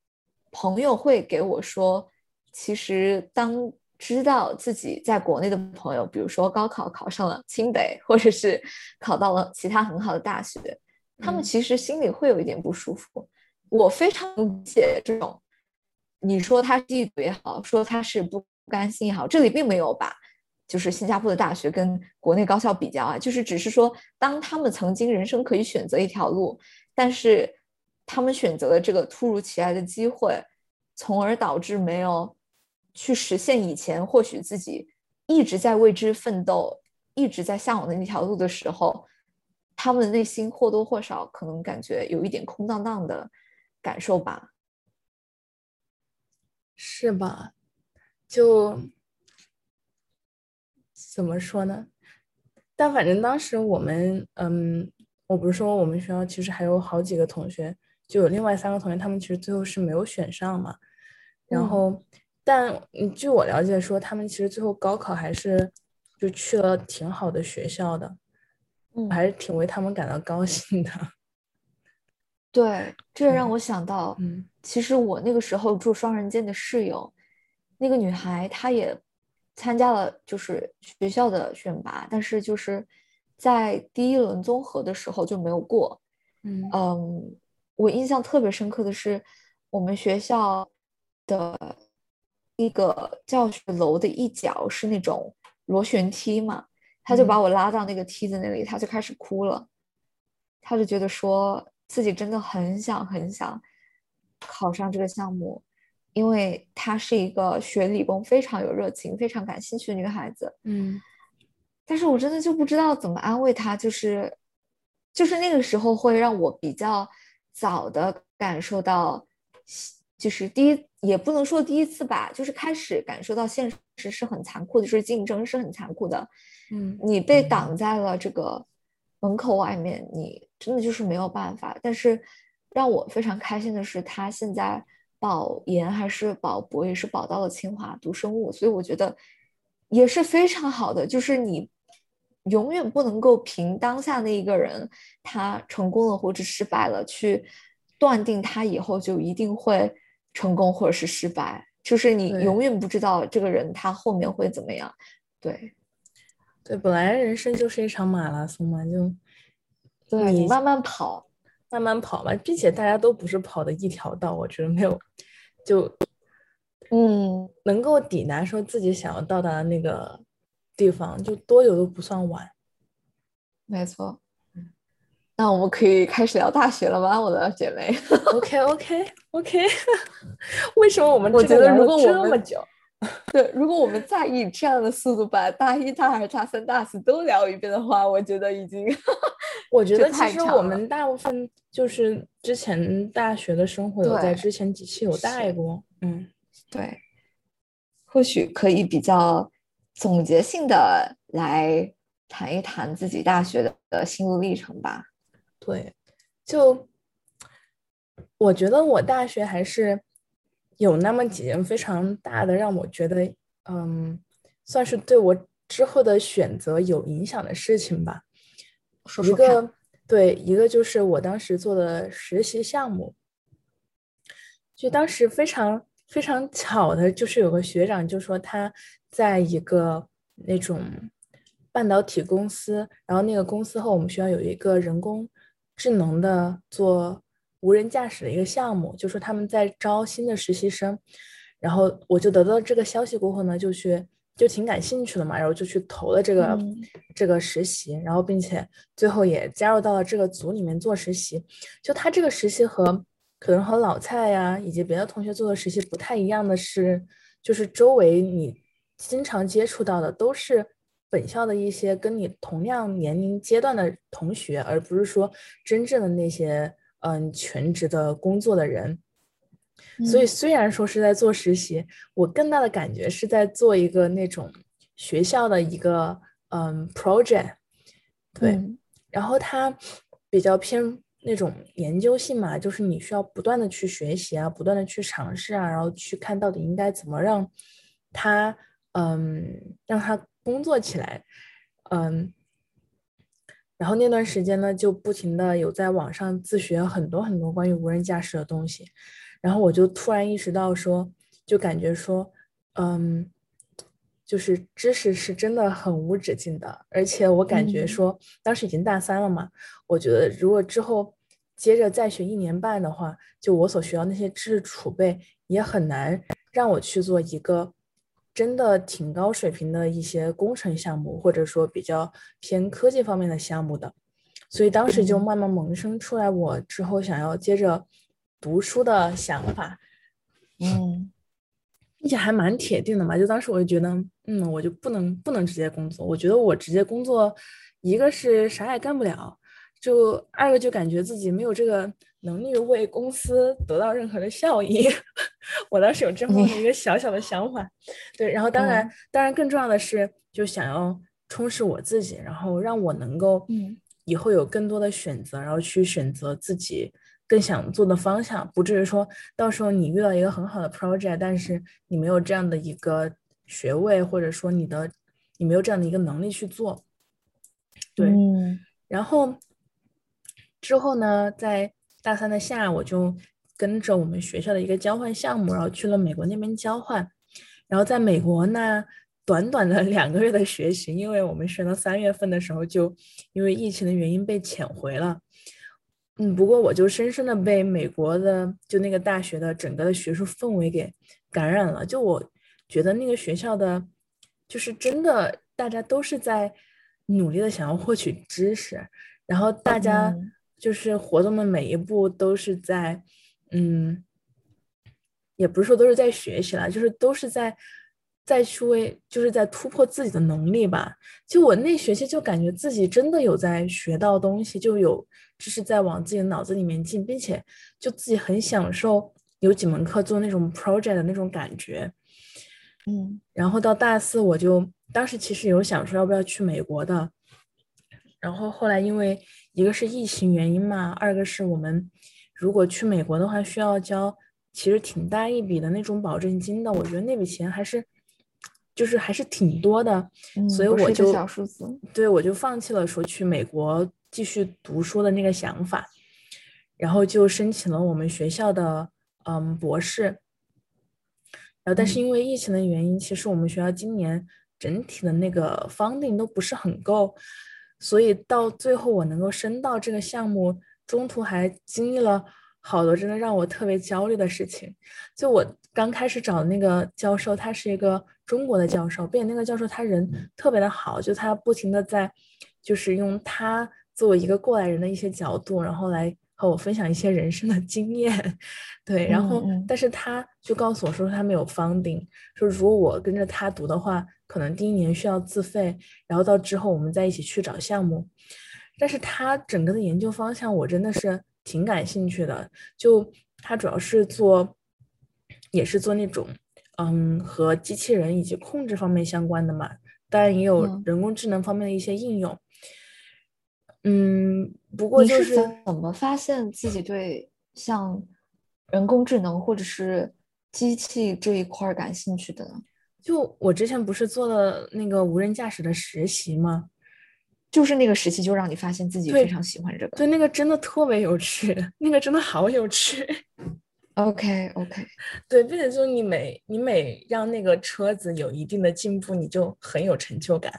朋友会给我说，其实当知道自己在国内的朋友，比如说高考考上了清北，或者是考到了其他很好的大学，他们嗯其实心里会有一点不舒服。我非常理解这种，你说他是嫉妒也好，说他是不不甘心也好，这里并没有把就是新加坡的大学跟国内高校比较啊，就是只是说，当他们曾经人生可以选择一条路，但是他们选择了这个突如其来的机会，从而导致没有去实现以前或许自己一直在为之奋斗、一直在向往的那条路的时候，他们的内心或多或少可能感觉有一点空荡荡的感受吧。是吧？就怎么说呢？但反正当时我们，嗯，我不是说我们学校其实还有好几个同学，就有另外三个同学，他们其实最后是没有选上嘛。然嗯后，但嗯据我了解说，他们其实最后高考还是就去了挺好的学校的，我嗯还是挺为他们感到高兴的。(laughs) 对，这也让嗯我想到，嗯其实我那个时候住双人间的室友，那个女孩她也参加了就是学校的选拔，但是就是在第一轮综合的时候就没有过。嗯。嗯，我印象特别深刻的是，我们学校的一个教学楼的一角是那种螺旋梯嘛，他就把嗯。我拉到那个梯子那里，他就开始哭了，他就觉得说自己真的很想很想考上这个项目，因为她是一个学理工非常有热情、非常感兴趣的女孩子。嗯但是我真的就不知道怎么安慰她，就是就是那个时候会让我比较早的感受到，就是第一也不能说第一次吧，就是开始感受到现实是很残酷的，就是竞争是很残酷的，嗯你被挡在了这个门口外面，你真的就是没有办法。但是让我非常开心的是，他现在保研还是保博，也是保到了清华读生物，所以我觉得也是非常好的。就是你永远不能够凭当下那一个人他成功了或者失败了去断定他以后就一定会成功或者是失败，就是你永远不知道这个人他后面会怎么样。对。对，本来人生就是一场马拉松嘛，就对你慢慢跑，慢慢跑嘛，并且大家都不是跑的一条道，我觉得没有，就嗯，能够抵达说自己想要到达的那个地方，就多久都不算晚。没错。那我们可以开始聊大学了吗，我的姐妹？OK OK OK，(laughs) 为什么我们我觉得如果我们这么久？(laughs) 对，如果我们再以这样的速度把大一、大二、大三、大四都聊一遍的话，我觉得已经 (laughs) 这我觉得其实我们大部分就是之前大学的生活有在之前几期有带过，嗯，对，或许可以比较总结性的来谈一谈自己大学的的心路历程吧。对，就我觉得我大学还是有那么几件非常大的让我觉得，嗯，算是对我之后的选择有影响的事情吧。一说说看。个对，一个就是我当时做的实习项目，就当时非常非常巧的，就是有个学长就说他在一个那种半导体公司，然后那个公司和我们学校有一个人工智能的做无人驾驶的一个项目，就说他们在招新的实习生，然后我就得到这个消息过后呢，就去就挺感兴趣的嘛，然后就去投了这个、嗯这个实习，然后并且最后也加入到了这个组里面做实习。就他这个实习和可能和老蔡呀以及别的同学做的实习不太一样的是，就是周围你经常接触到的都是本校的一些跟你同样年龄阶段的同学，而不是说真正的那些嗯全职的工作的人。所以嗯虽然说是在做实习，我更大的感觉是在做一个那种学校的一个嗯 project，对，嗯然后它比较偏那种研究性嘛，就是你需要不断的去学习啊，不断的去尝试啊，然后去看到底应该怎么让它嗯让它工作起来，嗯。然后那段时间呢，就不停的有在网上自学很多很多关于无人驾驶的东西，然后我就突然意识到说，就感觉说，嗯，就是知识是真的很无止境的，而且我感觉嗯。说，当时已经大三了嘛，我觉得如果之后接着再学一年半的话，就我所学到那些知识储备也很难让我去做一个真的挺高水平的一些工程项目，或者说比较偏科技方面的项目的。所以当时就嗯慢慢萌生出来我之后想要接着读书的想法，嗯并且还蛮铁定的嘛。就当时我就觉得，嗯，我就不能不能直接工作。我觉得我直接工作，一个是啥也干不了，就二个就感觉自己没有这个能力为公司得到任何的效益。(laughs) 我当时有这么一个小小的想法，对。然后当然，嗯当然更重要的是，就想要充实我自己，然后让我能够嗯以后有更多的选择，然后去选择自己更想做的方向，不至于说到时候你遇到一个很好的 project，但是你没有这样的一个学位，或者说你的你没有这样的一个能力去做。对，嗯然后之后呢，在大三的夏，我就跟着我们学校的一个交换项目，然后去了美国那边交换。然后在美国呢，短短的两个月的学习，因为我们学到三月份的时候就因为疫情的原因被遣回了。嗯，不过我就深深的被美国的就那个大学的整个的学术氛围给感染了。就我觉得那个学校的，就是真的大家都是在努力的想要获取知识，然后大家就是活动的每一步都是在，嗯，也不是说都是在学习啦，就是都是在在去为，就是在突破自己的能力吧。就我那学期就感觉自己真的有在学到东西，就有就是在往自己的脑子里面进，并且就自己很享受有几门课做那种 project 的那种感觉。嗯然后到大四，我就当时其实有想说要不要去美国的，然后后来因为一个是疫情原因嘛，二个是我们如果去美国的话，需要交其实挺大一笔的那种保证金的，我觉得那笔钱还是就是还是挺多的，嗯，所以我就小数字。对我就放弃了说去美国继续读书的那个想法，然后就申请了我们学校的嗯博士。然后，但是嗯因为疫情的原因，其实我们学校今年整体的那个 funding 都不是很够，所以到最后我能够升到这个项目，中途还经历了好多真的让我特别焦虑的事情。就我刚开始找的那个教授，他是一个中国的教授，并且那个教授他人特别的好，就他不停的在，就是用他作为一个过来人的一些角度，然后来和我分享一些人生的经验，对，然后但是他就告诉我说他没有 funding，说如果我跟着他读的话，可能第一年需要自费，然后到之后我们再一起去找项目。但是他整个的研究方向我真的是挺感兴趣的，就他主要是做，也是做那种嗯和机器人以及控制方面相关的嘛，当然也有嗯人工智能方面的一些应用。嗯，不过就是怎么发现自己对像人工智能或者是机器这一块儿感兴趣的呢？就我之前不是做了那个无人驾驶的实习吗？就是那个实习就让你发现自己非常喜欢这个。对，那个真的特别有趣，那个真的好有趣。OK OK，(laughs) 对，并且就是你每你每让那个车子有一定的进步，你就很有成就感。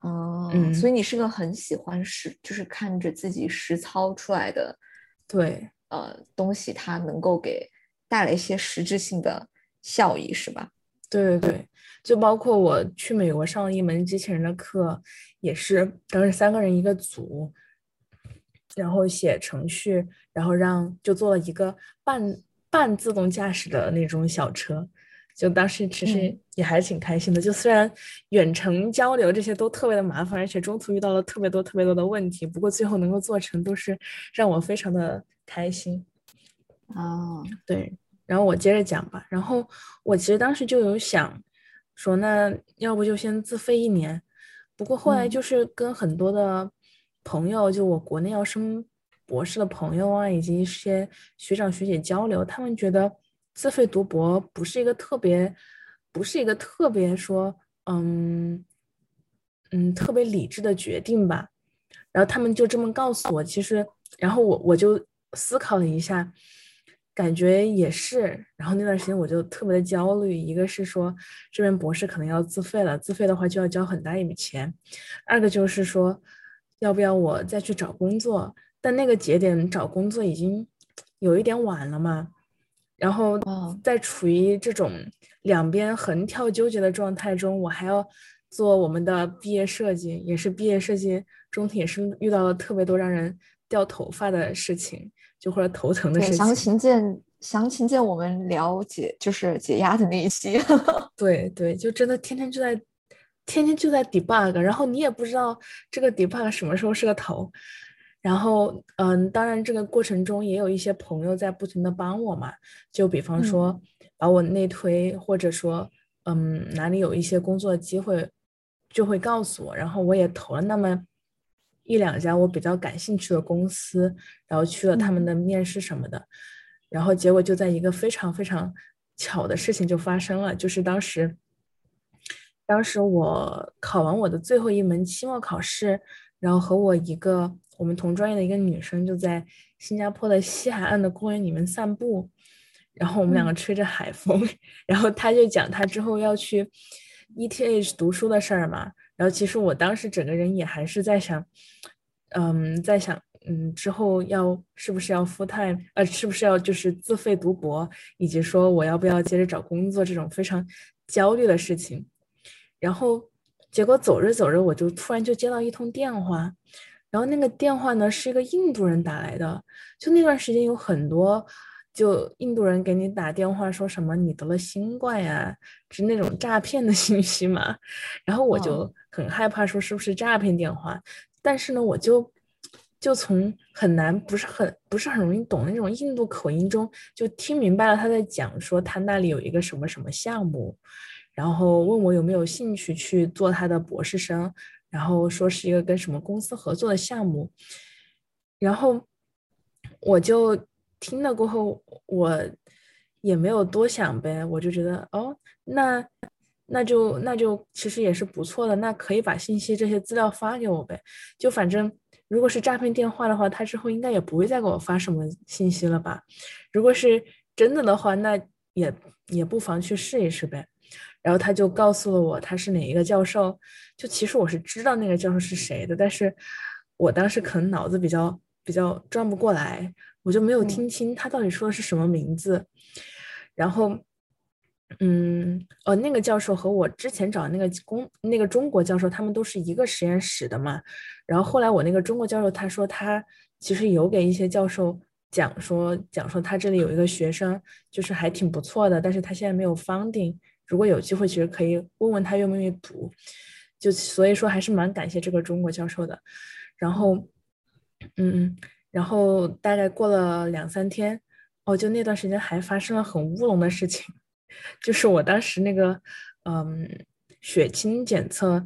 哦，嗯所以你是个很喜欢实，就是看着自己实操出来的对，呃东西，它能够给带来一些实质性的效益，是吧？对对对，就包括我去美国上了一门机器人的课，也是当时三个人一个组，然后写程序，然后让就做了一个半半自动驾驶的那种小车，就当时其实嗯也还挺开心的。就虽然远程交流这些都特别的麻烦，而且中途遇到了特别多特别多的问题，不过最后能够做成，都是让我非常的开心。啊，对，然后我接着讲吧。然后我其实当时就有想说，那要不就先自费一年。不过后来嗯就是跟很多的朋友，就我国内要升博士的朋友啊，以及一些学长学姐交流，他们觉得自费读博不是一个特别，不是一个特别说，嗯嗯，特别理智的决定吧。然后他们就这么告诉我，其实，然后我我就思考了一下，感觉也是。然后那段时间我就特别的焦虑，一个是说这边博士可能要自费了，自费的话就要交很大一笔钱；二个就是说，要不要我再去找工作？但那个节点找工作已经有一点晚了嘛。然后哦在处于这种两边横跳纠结的状态中，我还要做我们的毕业设计，也是毕业设计中也是遇到了特别多让人掉头发的事情，就或者头疼的事情详情。情见详情见我们了解就是解压的那一期。(laughs) 对对，就真的天天就在天天就在 debug，然后你也不知道这个 debug 什么时候是个头。然后，嗯，当然这个过程中也有一些朋友在不停的帮我嘛，就比方说把我内推，或者说，嗯，哪里有一些工作机会，就会告诉我，然后我也投了那么一两家我比较感兴趣的公司，然后去了他们嗯。的面试什么的，然后结果就在一个非常非常巧的事情就发生了，就是当时，当时我考完我的最后一门期末考试，然后和我一个我们同专业的一个女生就在新加坡的西海岸的公园里面散步，然后我们两个嗯。吹着海风，(laughs) 然后她就讲她之后要去 ETH 读书的事儿嘛，然后其实我当时整个人也还是在想，嗯，在想，嗯，之后要是不是要 full time，呃，是不是要就是自费读博，以及说我要不要接着找工作这种非常焦虑的事情。然后结果走着走着，我就突然就接到一通电话，然后那个电话呢是一个印度人打来的，就那段时间有很多。就印度人给你打电话说什么你得了新冠呀，是那种诈骗的信息嘛，然后我就哦很害怕说是不是诈骗电话，但是呢，我就就从很难不是很不是很容易懂那种印度口音中，就听明白了他在讲说他那里有一个什么什么项目，然后问我有没有兴趣去做他的博士生，然后说是一个跟什么公司合作的项目，然后我就听了过后，我也没有多想呗，我就觉得哦，那那就那就其实也是不错的，那可以把信息这些资料发给我呗，就反正如果是诈骗电话的话，他之后应该也不会再给我发什么信息了吧？如果是真的的话，那也也不妨去试一试呗。然后他就告诉了我他是哪一个教授，就其实我是知道那个教授是谁的，但是我当时可能脑子比较比较转不过来，我就没有嗯听清他到底说的是什么名字。然后，嗯，呃，那个教授和我之前找的那个公那个中国教授，他们都是一个实验室的嘛。然后后来我那个中国教授他说他其实有给一些教授讲说讲说他这里有一个学生就是还挺不错的，但是他现在没有 funding，如果有机会其实可以问问他愿不愿意读。就所以说还是蛮感谢这个中国教授的。然后，嗯，然后大概过了两三天，哦，就那段时间还发生了很乌龙的事情，(laughs) 就是我当时那个，嗯，血清检测，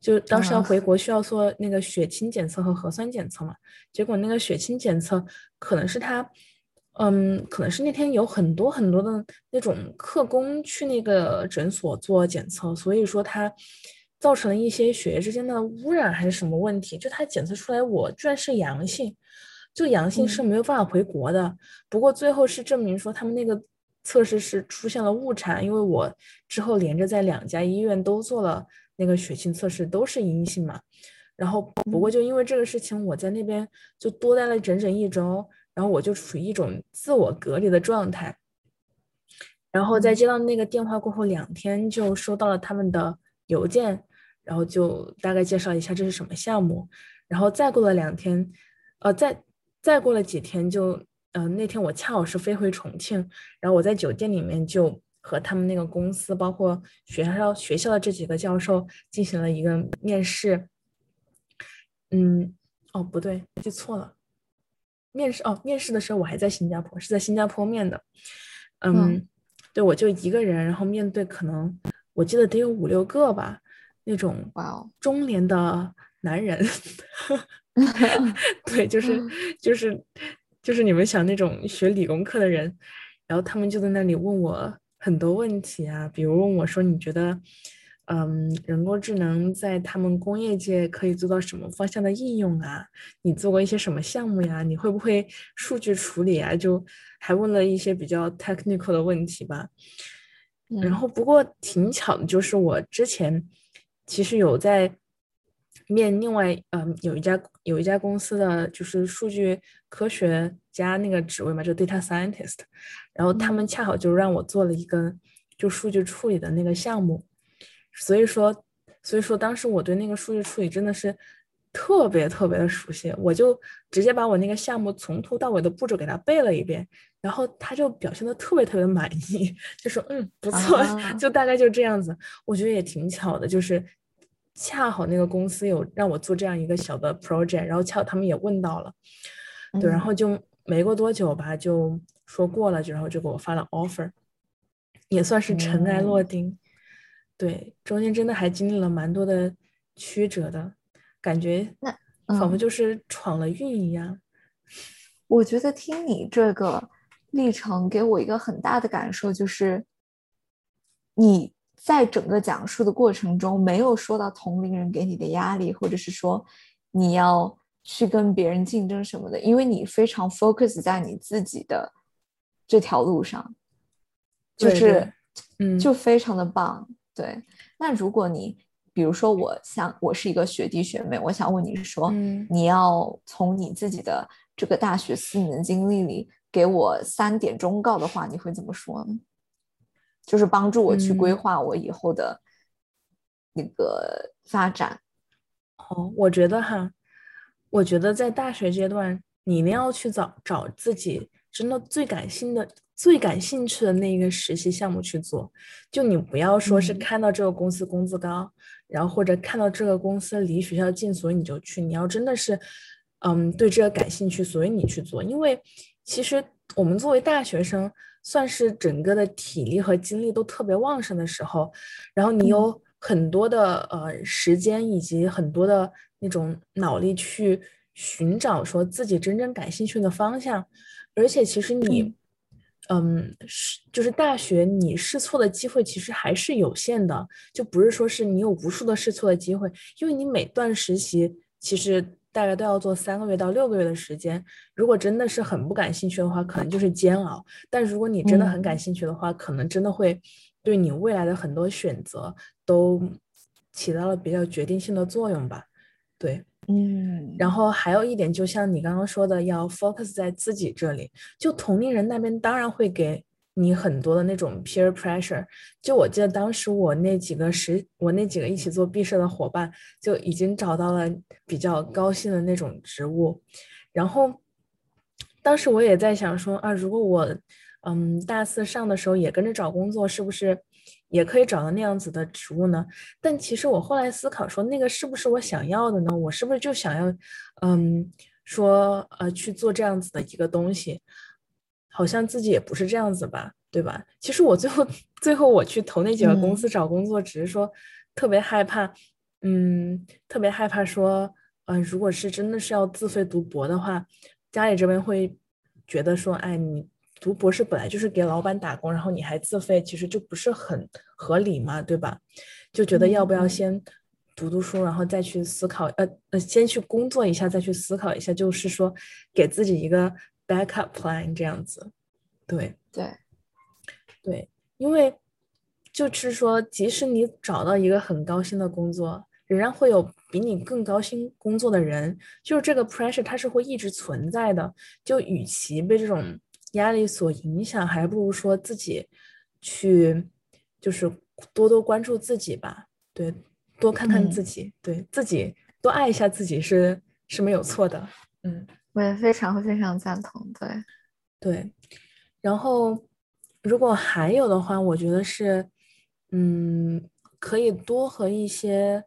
就当时要啊。回国需要做那个血清检测和核酸检测嘛，结果那个血清检测可能是他，嗯，可能是那天有很多很多的那种客工去那个诊所做检测，所以说他造成了一些血液之间的污染还是什么问题，就他检测出来我居然是阳性，就阳性是没有办法回国的。不过最后是证明说他们那个测试是出现了误差，因为我之后连着在两家医院都做了那个血清测试，都是阴性嘛。然后不过就因为这个事情，我在那边就多待了整整一周。然后我就处于一种自我隔离的状态，然后在接到那个电话过后两天，就收到了他们的邮件，然后就大概介绍一下这是什么项目，然后再过了两天，呃，再再过了几天，就呃那天我恰好是飞回重庆，然后我在酒店里面就和他们那个公司，包括学校学校的这几个教授进行了一个面试，嗯，哦不对，记错了。面试哦，面试的时候我还在新加坡，是在新加坡面的。嗯，对，我就一个人，然后面对可能我记得得有五六个吧，那种哇哦中年的男人。(laughs) 对，就是就是就是你们想那种学理工科的人，然后他们就在那里问我很多问题啊，比如问我说你觉得。嗯，人工智能在他们工业界可以做到什么方向的应用啊？你做过一些什么项目呀？你会不会数据处理啊？就还问了一些比较 technical 的问题吧。然后不过挺巧的，就是我之前其实有在面另外嗯有一家有一家公司的就是数据科学家那个职位嘛，就 data scientist，然后他们恰好就让我做了一个就数据处理的那个项目。所以说，所以说当时我对那个数据处理真的是特别特别的熟悉，我就直接把我那个项目从头到尾的步骤给他背了一遍，然后他就表现的特别特别的满意，就说嗯不错，就大概就这样子。我觉得也挺巧的，就是恰好那个公司有让我做这样一个小的 project，然后恰好他们也问到了，对，然后就没过多久吧，就说过了，就然后就给我发了 offer，也算是尘埃落定。对，中间真的还经历了蛮多的曲折的，感觉那仿佛就是闯了运一样。我觉得听你这个历程，给我一个很大的感受，就是你在整个讲述的过程中，没有说到同龄人给你的压力，或者是说你要去跟别人竞争什么的，因为你非常 focus 在你自己的这条路上，就是嗯，就非常的棒。对，那如果你比如说，我想我是一个学弟学妹，我想问你说，你要从你自己的这个大学四年经历里给我三点忠告的话，你会怎么说呢？就是帮助我去规划我以后的那个发展。哦，我觉得哈，我觉得在大学阶段，你一定要去找找自己真的最感兴的。最感兴趣的那一个实习项目去做，就你不要说是看到这个公司工资高，然后或者看到这个公司离学校近，所以你就去。你要真的是，嗯，对这个感兴趣，所以你去做。因为其实我们作为大学生，算是整个的体力和精力都特别旺盛的时候，然后你有很多的呃时间以及很多的那种脑力去寻找说自己真正感兴趣的方向，而且其实你。嗯，是就是大学你试错的机会其实还是有限的，就不是说是你有无数的试错的机会，因为你每段实习其实大概都要做三个月到六个月的时间。如果真的是很不感兴趣的话，可能就是煎熬；但如果你真的很感兴趣的话，可能真的会对你未来的很多选择都起到了比较决定性的作用吧。对。嗯，然后还有一点，就像你刚刚说的，要 focus 在自己这里。就同龄人那边当然会给你很多的那种 peer pressure。就我记得当时我那几个实，我那几个一起做毕设的伙伴就已经找到了比较高薪的那种职务。然后当时我也在想说啊，如果我嗯大四上的时候也跟着找工作，是不是？也可以找到那样子的职务呢，但其实我后来思考说，那个是不是我想要的呢？我是不是就想要，嗯，说呃去做这样子的一个东西？好像自己也不是这样子吧，对吧？其实我最后最后我去投那几个公司找工作，只是说特别害怕，嗯，特别害怕说，嗯，如果是真的是要自费读博的话，家里这边会觉得说，哎，你读博士本来就是给老板打工，然后你还自费，其实就不是很合理嘛，对吧？就觉得要不要先读读书，然后再去思考，呃呃，先去工作一下，再去思考一下，就是说给自己一个 backup plan 这样子。对对对，因为就是说，即使你找到一个很高薪的工作，仍然会有比你更高薪工作的人，就是这个 pressure 它是会一直存在的。就与其被这种压力所影响，还不如说自己去，就是多多关注自己吧。对，多看看自己，对自己多爱一下自己是是没有错的。嗯，我也非常非常赞同。对对，然后如果还有的话，我觉得是，嗯，可以多和一些。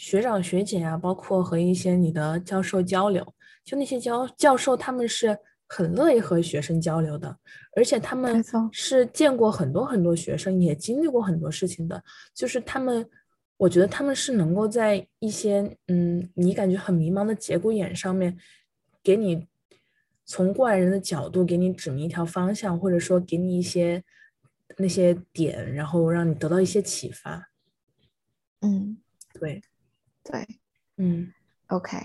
学长学姐啊，包括和一些你的教授交流，就那些教教授，他们是很乐意和学生交流的，而且他们是见过很多很多学生，也经历过很多事情的。就是他们，我觉得他们是能够在一些嗯，你感觉很迷茫的节骨眼上面，给你从过来人的角度给你指明一条方向，或者说给你一些那些点，然后让你得到一些启发。嗯，对。对，嗯，OK，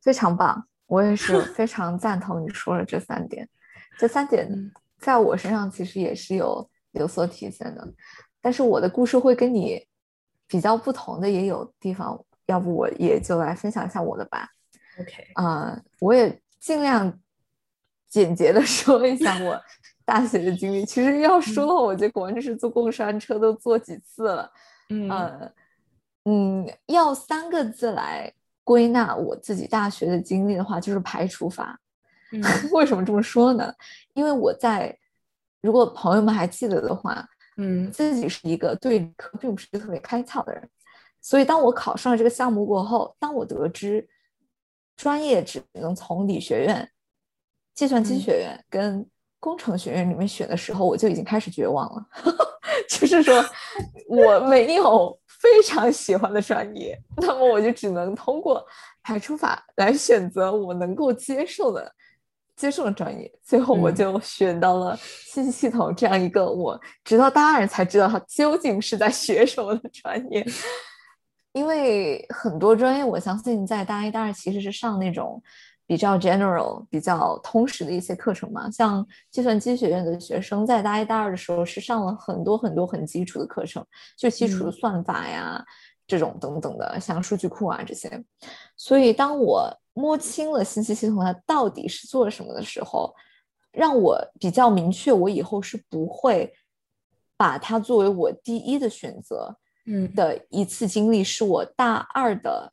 非常棒，我也是 (laughs) 非常赞同你说的这三点。这三点在我身上其实也是有有所体现的，但是我的故事会跟你比较不同的也有地方，要不我也就来分享一下我的吧。OK，啊，我也尽量简洁的 (laughs) 说一下我 (laughs) 大学的经历。其实要说，我觉得果然是坐过山车都坐几次了，嗯。嗯，要三个字来归纳我自己大学的经历的话，就是排除法。(laughs) 为什么这么说呢？因为我在，如果朋友们还记得的话，嗯，自己是一个对理科并不是特别开窍的人，所以当我考上了这个项目过后，当我得知专业只能从理学院、计算机学院跟工程学院里面选的时候，我就已经开始绝望了。(laughs) 就是说我没有。非常喜欢的专业，那么我就只能通过排除法来选择我能够接受的、接受的专业。最后我就选到了信息系统这样一个我直到大二才知道它究竟是在学什么的专业。因为很多专业，我相信在大一、大二其实是上那种。比较 general、比较通识的一些课程嘛，像计算机学院的学生在大一、大二的时候是上了很多很多很基础的课程，就基础的算法呀，这种等等的，像数据库啊这些。所以当我摸清了信息系统它到底是做什么的时候，让我比较明确，我以后是不会把它作为我第一的选择。嗯，的一次经历是我大二的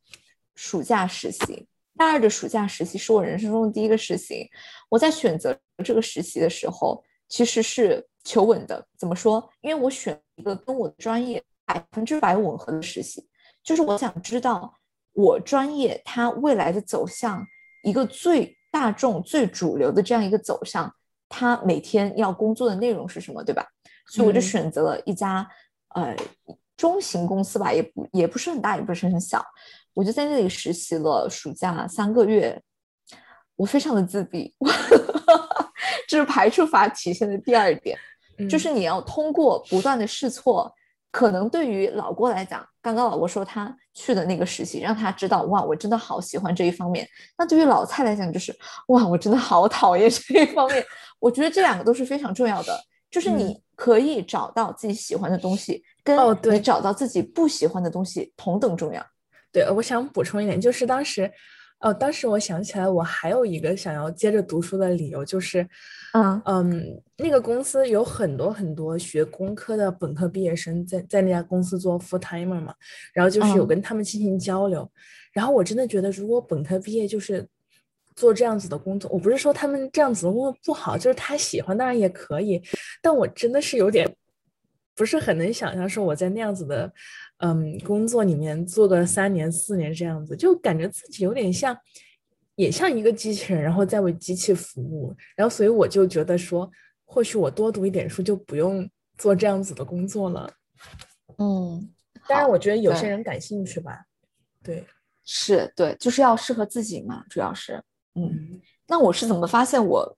暑假实习。大二的暑假实习是我人生中的第一个实习。我在选择这个实习的时候，其实是求稳的。怎么说？因为我选一个跟我的专业百分之百吻合的实习，就是我想知道我专业它未来的走向，一个最大众、最主流的这样一个走向，它每天要工作的内容是什么，对吧？所以我就选择了一家呃中型公司吧，也不也不是很大，也不是很小。我就在那里实习了暑假三个月，我非常的自闭，(laughs) 这是排除法体现的第二点，就是你要通过不断的试错，可能对于老郭来讲，刚刚老郭说他去的那个实习，让他知道哇，我真的好喜欢这一方面。那对于老蔡来讲，就是哇，我真的好讨厌这一方面。我觉得这两个都是非常重要的，就是你可以找到自己喜欢的东西，跟你找到自己不喜欢的东西同等重要。对，我想补充一点，就是当时，哦，当时我想起来，我还有一个想要接着读书的理由，就是，嗯嗯，那个公司有很多很多学工科的本科毕业生在在那家公司做 full timer 嘛，然后就是有跟他们进行交流，然后我真的觉得，如果本科毕业就是做这样子的工作，我不是说他们这样子的工作不好，就是他喜欢当然也可以，但我真的是有点。不是很能想象说我在那样子的，嗯，工作里面做个三年四年这样子，就感觉自己有点像，也像一个机器人，然后在为机器服务。然后所以我就觉得说，或许我多读一点书就不用做这样子的工作了。嗯，当然我觉得有些人感兴趣吧。对，是对，就是要适合自己嘛，主要是。嗯，那我是怎么发现我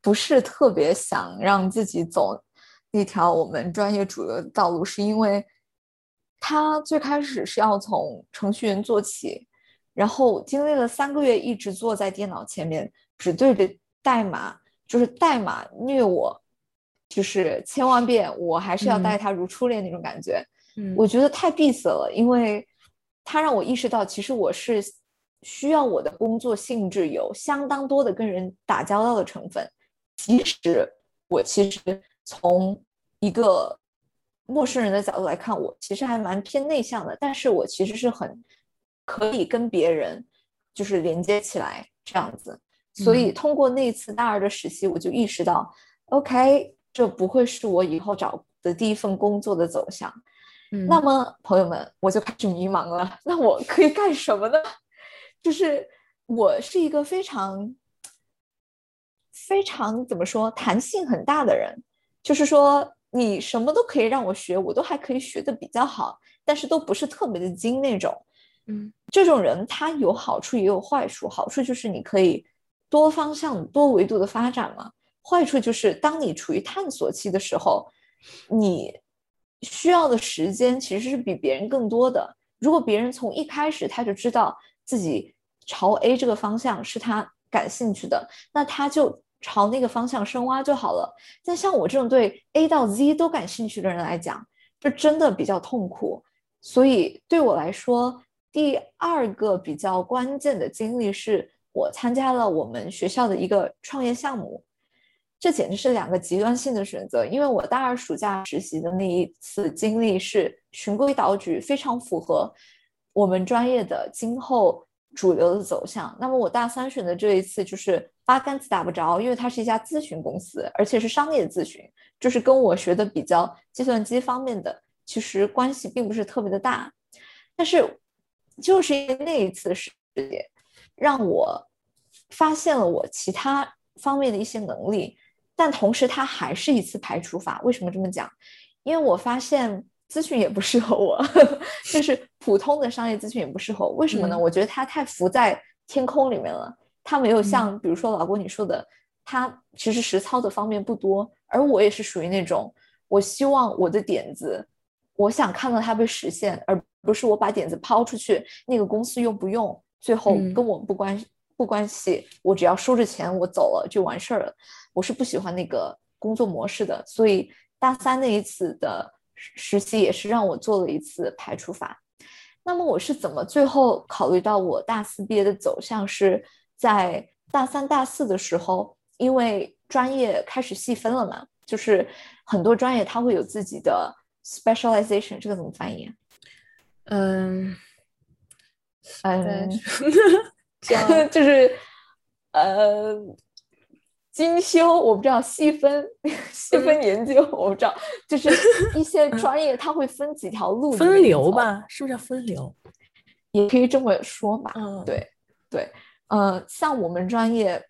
不是特别想让自己走那条我们专业主流的道路，是因为他最开始是要从程序员做起，然后经历了三个月一直坐在电脑前面，只对着代码，就是代码虐我，就是千万遍，我还是要待他如初恋那种感觉。嗯，我觉得太闭塞了，因为他让我意识到，其实我是需要我的工作性质有相当多的跟人打交道的成分。即使我其实从一个陌生人的角度来看，我其实还蛮偏内向的，但是我其实是很可以跟别人就是连接起来这样子。所以通过那次大二的实习，我就意识到，OK，这不会是我以后找的第一份工作的走向。嗯那么，朋友们，我就开始迷茫了。那我可以干什么呢？就是我是一个非常、非常怎么说，弹性很大的人。就是说，你什么都可以让我学，我都还可以学的比较好，但是都不是特别的精那种。嗯这种人他有好处也有坏处，好处就是你可以多方向、多维度的发展嘛。坏处就是当你处于探索期的时候，你需要的时间其实是比别人更多的。如果别人从一开始他就知道自己朝 A 这个方向是他感兴趣的，那他就朝那个方向深挖就好了。但像我这种对 A 到 Z 都感兴趣的人来讲，就真的比较痛苦。所以对我来说，第二个比较关键的经历是我参加了我们学校的一个创业项目。这简直是两个极端性的选择，因为我大二暑假实习的那一次经历是循规蹈矩，非常符合我们专业的今后主流的走向。那么我大三选的这一次就是八竿子打不着，因为它是一家咨询公司，而且是商业咨询，就是跟我学的比较计算机方面的，其实关系并不是特别的大。但是就是因为那一次事件，让我发现了我其他方面的一些能力。但同时，它还是一次排除法。为什么这么讲？因为我发现咨询也不适合我，(laughs) 就是普通的商业咨询也不适合我。为什么呢？嗯我觉得它太浮在天空里面了，它没有像比如说老郭你说的，它其实实操的方面不多。而我也是属于那种，我希望我的点子，我想看到它被实现，而不是我把点子抛出去，那个公司用不用，最后嗯跟我不关不关系，我只要收着钱，我走了就完事儿了。我是不喜欢那个工作模式的，所以大三那一次的实实习也是让我做了一次排除法。那么我是怎么最后考虑到我大四毕业的走向是在大三、大四的时候，因为专业开始细分了嘛，就是很多专业它会有自己的 specialization，这个怎么翻译啊？嗯嗯 (laughs) (laughs) 叫就是呃精修，我不知道细分 (laughs) 细分研究，我不知道，就是一些专业它会分几条路，分流，吧，是不是叫分流？也可以这么说吧。嗯，对对，呃，像我们专业，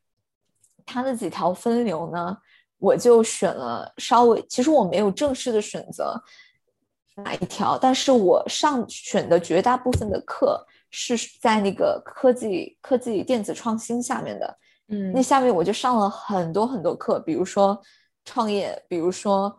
它的几条分流呢，我就选了稍微，其实我没有正式的选择哪一条，但是我上选的绝大部分的课是在那个科技科技电子创新下面的，嗯那下面我就上了很多很多课，比如说创业，比如说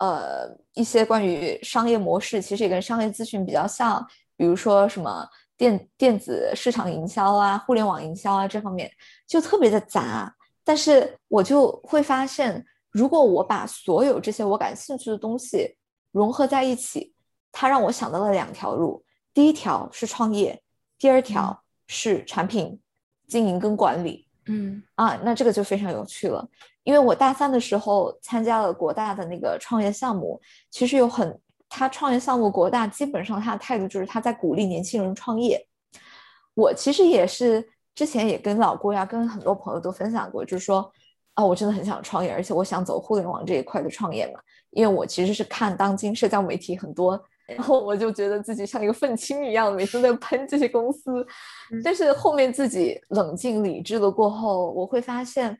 呃一些关于商业模式，其实也跟商业咨询比较像，比如说什么电电子市场营销啊、互联网营销啊这方面，就特别的杂。但是我就会发现，如果我把所有这些我感兴趣的东西融合在一起，它让我想到了两条路。第一条是创业，第二条是产品经营跟管理。嗯啊，那这个就非常有趣了，因为我大三的时候参加了国大的那个创业项目，其实有很，他创业项目国大基本上他的态度就是他在鼓励年轻人创业。我其实也是之前也跟老郭呀，跟很多朋友都分享过，就是说啊，我真的很想创业，而且我想走互联网这一块的创业嘛，因为我其实是看当今社交媒体很多。然后我就觉得自己像一个愤青一样，每次在喷这些公司，(laughs) 但是后面自己冷静理智了过后，我会发现，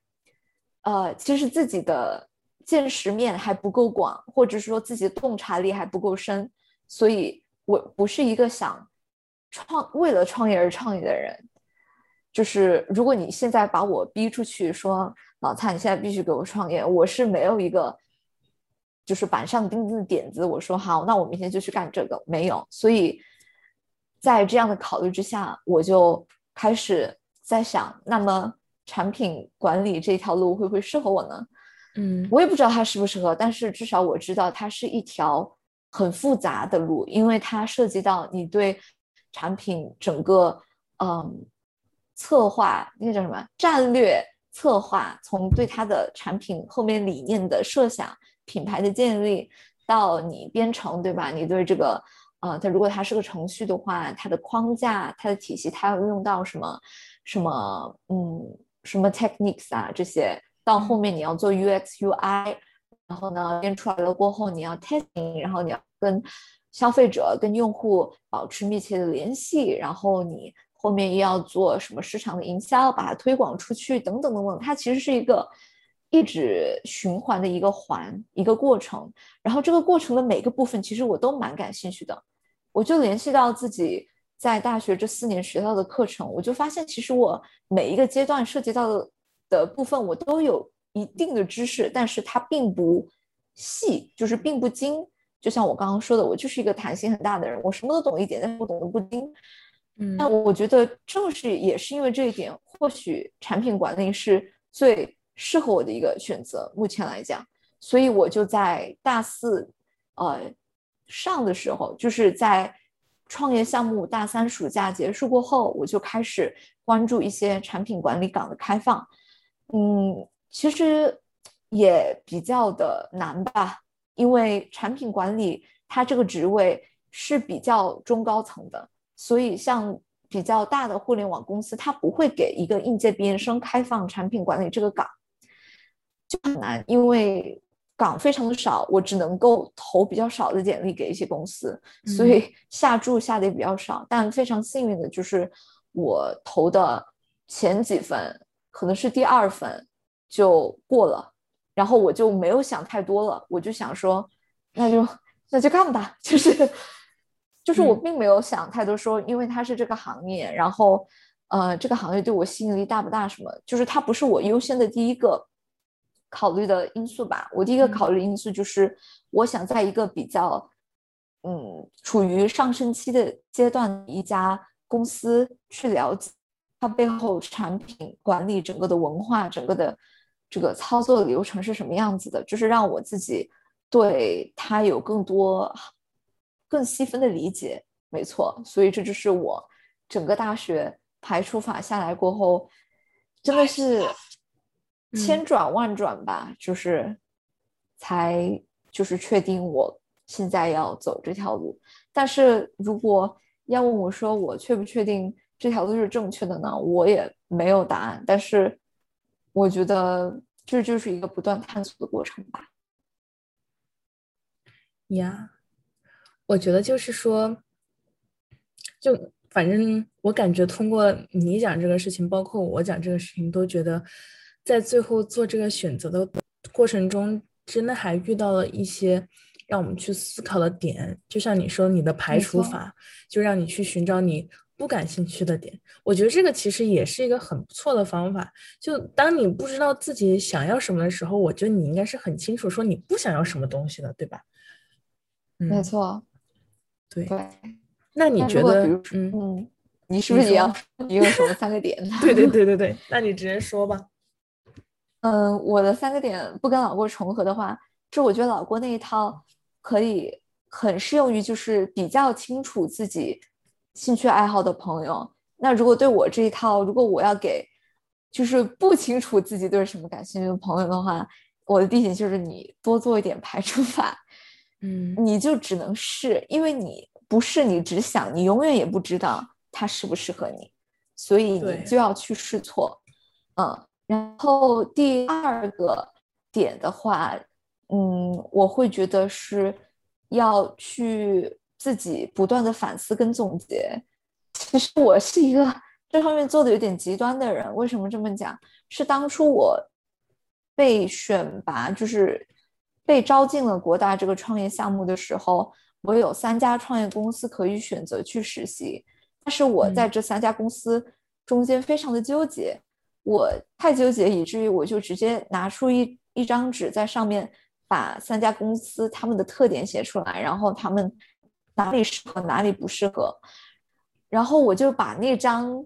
呃，其实自己的见识面还不够广，或者说自己的洞察力还不够深，所以我不是一个想创为了创业而创业的人。就是如果你现在把我逼出去说，老蔡，你现在必须给我创业。我是没有一个就是板上钉钉的点子。我说好，那我明天就去干这个。没有，所以在这样的考虑之下，我就开始在想，那么产品管理这条路会不会适合我呢？嗯，我也不知道它适不适合，但是至少我知道它是一条很复杂的路，因为它涉及到你对产品整个嗯策划，那个叫什么战略策划，从对它的产品后面理念的设想、品牌的建立到你编程，对吧？你对这个呃，它如果它是个程序的话，它的框架、它的体系，它要用到什么什么嗯什么 techniques 啊这些。到后面你要做 UX UI，然后呢编出来了过后你要 testing，然后你要跟消费者、跟用户保持密切的联系，然后你后面又要做什么市场的营销，把它推广出去等等等等，它其实是一个一直循环的一个环一个过程。然后这个过程的每个部分其实我都蛮感兴趣的，我就联系到自己在大学这四年学到的课程，我就发现其实我每一个阶段涉及到的。的部分我都有一定的知识，但是它并不细，就是并不精。就像我刚刚说的，我就是一个弹性很大的人，我什么都懂一点，但是我懂得不精。嗯，那我觉得正是也是因为这一点，或许产品管理是最适合我的一个选择。目前来讲，所以我就在大四呃上的时候，就是在创业项目大三暑假结束过后，我就开始关注一些产品管理岗的开放。嗯，其实也比较的难吧，因为产品管理它这个职位是比较中高层的，所以像比较大的互联网公司，它不会给一个应届毕业生开放产品管理这个岗，就很难，因为岗非常的少，我只能够投比较少的简历给一些公司，所以下注下的也比较少。但非常幸运的就是我投的前几份。可能是第二份就过了，然后我就没有想太多了，我就想说，那就那就干吧，(laughs) 就是就是我并没有想太多，说因为它是这个行业，然后呃这个行业对我吸引力大不大什么，就是它不是我优先的第一个考虑的因素吧。我第一个考虑因素就是我想在一个比较嗯处于上升期的阶段一家公司去了解。它背后产品管理整个的文化，整个的这个操作的流程是什么样子的？就是让我自己对它有更多、更细分的理解。没错，所以这就是我整个大学排除法下来过后，真的是千转万转吧，就是才就是确定我现在要走这条路。但是如果要问我说我确不确定？这条路是正确的呢，我也没有答案，但是我觉得这就是一个不断探索的过程吧。呀，我觉得就是说，就反正我感觉通过你讲这个事情，包括我讲这个事情，都觉得在最后做这个选择的过程中，真的还遇到了一些让我们去思考的点。就像你说，你的排除法，就让你去寻找你。不感兴趣的点，我觉得这个其实也是一个很不错的方法。就当你不知道自己想要什么的时候，我觉得你应该是很清楚说你不想要什么东西的，对吧？没错，对对。那你觉得，嗯，你是不是也要你有什么三个点？(laughs) 对对对对对，那你直接说吧。嗯，我的三个点不跟老郭重合的话，就我觉得老郭那一套可以很适用于就是比较清楚自己。兴趣爱好的朋友，那如果对我这一套，如果我要给就是不清楚自己对什么感兴趣的朋友的话，我的提醒就是你多做一点排除法，(laughs) 嗯，你就只能试，因为你不试你只想，你永远也不知道它适不适合你，所以你就要去试错，嗯，然后第二个点的话，嗯，我会觉得是要去。自己不断的反思跟总结，其实我是一个这方面做的有点极端的人。为什么这么讲？是当初我被选拔，就是被招进了国大这个创业项目的时候，我有三家创业公司可以选择去实习，但是我在这三家公司中间非常的纠结。我太纠结，以至于我就直接拿出一一张纸，在上面把三家公司他们的特点写出来，然后他们哪里适合，哪里不适合，然后我就把那张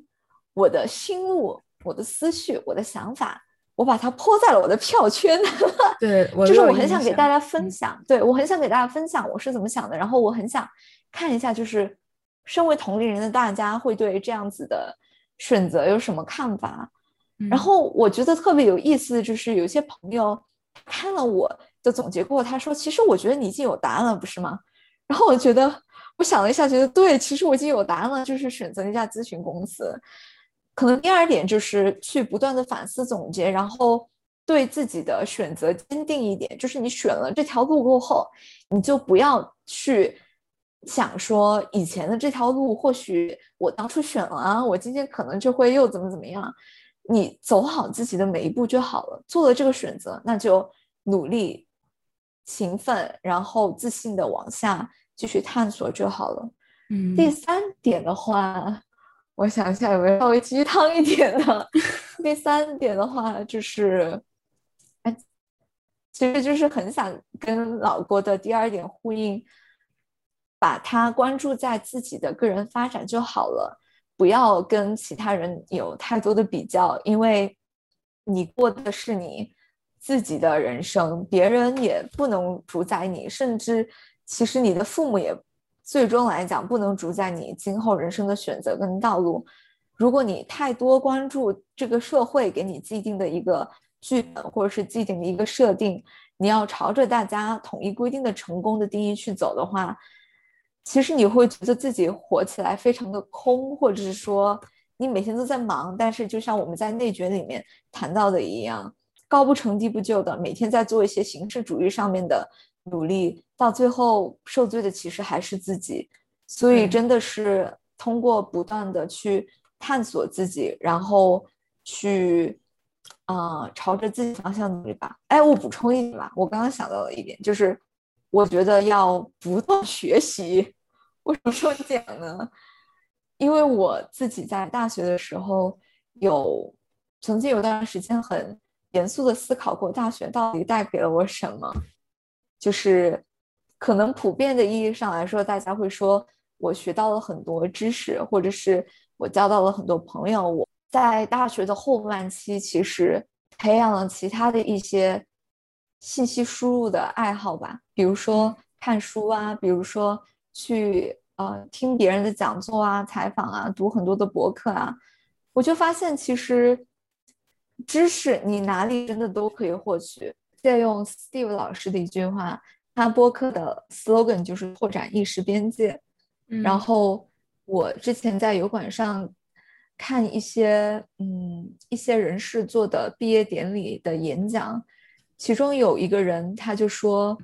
我的心路、我的思绪、我的想法，我把它泼在了我的票圈。(laughs) 对，就是我很想给大家分嗯享，对我很想给大家分享我是怎么想的，然后我很想看一下，就是身为同龄人的大家会对这样子的选择有什么看法。然嗯后我觉得特别有意思的就是有一些朋友看了我的总结过后，他说：“其实我觉得你已经有答案了，不是吗？”然后我觉得，我想了一下，觉得对，其实我已经有答案了，就是选择一家咨询公司。可能第二点就是去不断的反思总结，然后对自己的选择坚定一点。就是你选了这条路过后，你就不要去想说以前的这条路，或许我当初选了啊，我今天可能就会又怎么怎么样。你走好自己的每一步就好了。做了这个选择，那就努力、勤奋，然后自信的往下继续探索就好了。嗯，第三点的话，我想一下有没有稍微鸡汤一点的。(laughs) 第三点的话就是，哎，其实就是很想跟老郭的第二点呼应，把他关注在自己的个人发展就好了，不要跟其他人有太多的比较，因为你过的是你自己的人生，别人也不能主宰你，甚至其实你的父母也最终来讲不能主宰你今后人生的选择跟道路。如果你太多关注这个社会给你既定的一个剧本，或者是既定的一个设定，你要朝着大家统一规定的成功的定义去走的话，其实你会觉得自己活起来非常的空，或者是说你每天都在忙，但是就像我们在内卷里面谈到的一样，高不成低不就的，每天在做一些形式主义上面的努力，到最后受罪的其实还是自己。所以真的是通过不断的去探索自己，然后去，呃，朝着自己方向努力吧。哎，我补充一点吧，我刚刚想到了一点，就是我觉得要不断 (laughs) 学习。为什么这么讲呢？因为我自己在大学的时候有曾经有段时间很严肃的思考过，大学到底带给了我什么？就是可能普遍的意义上来说，大家会说我学到了很多知识，或者是我交到了很多朋友。我在大学的后半期，其实培养了其他的一些信息输入的爱好吧，比如说看书啊，比如说去呃听别人的讲座啊、采访啊，读很多的博客啊，我就发现其实知识你哪里真的都可以获取。借用 Steve 老师的一句话，他播客的 slogan 就是拓展意识边界。嗯然后我之前在油管上看一些嗯一些人士做的毕业典礼的演讲，其中有一个人他就说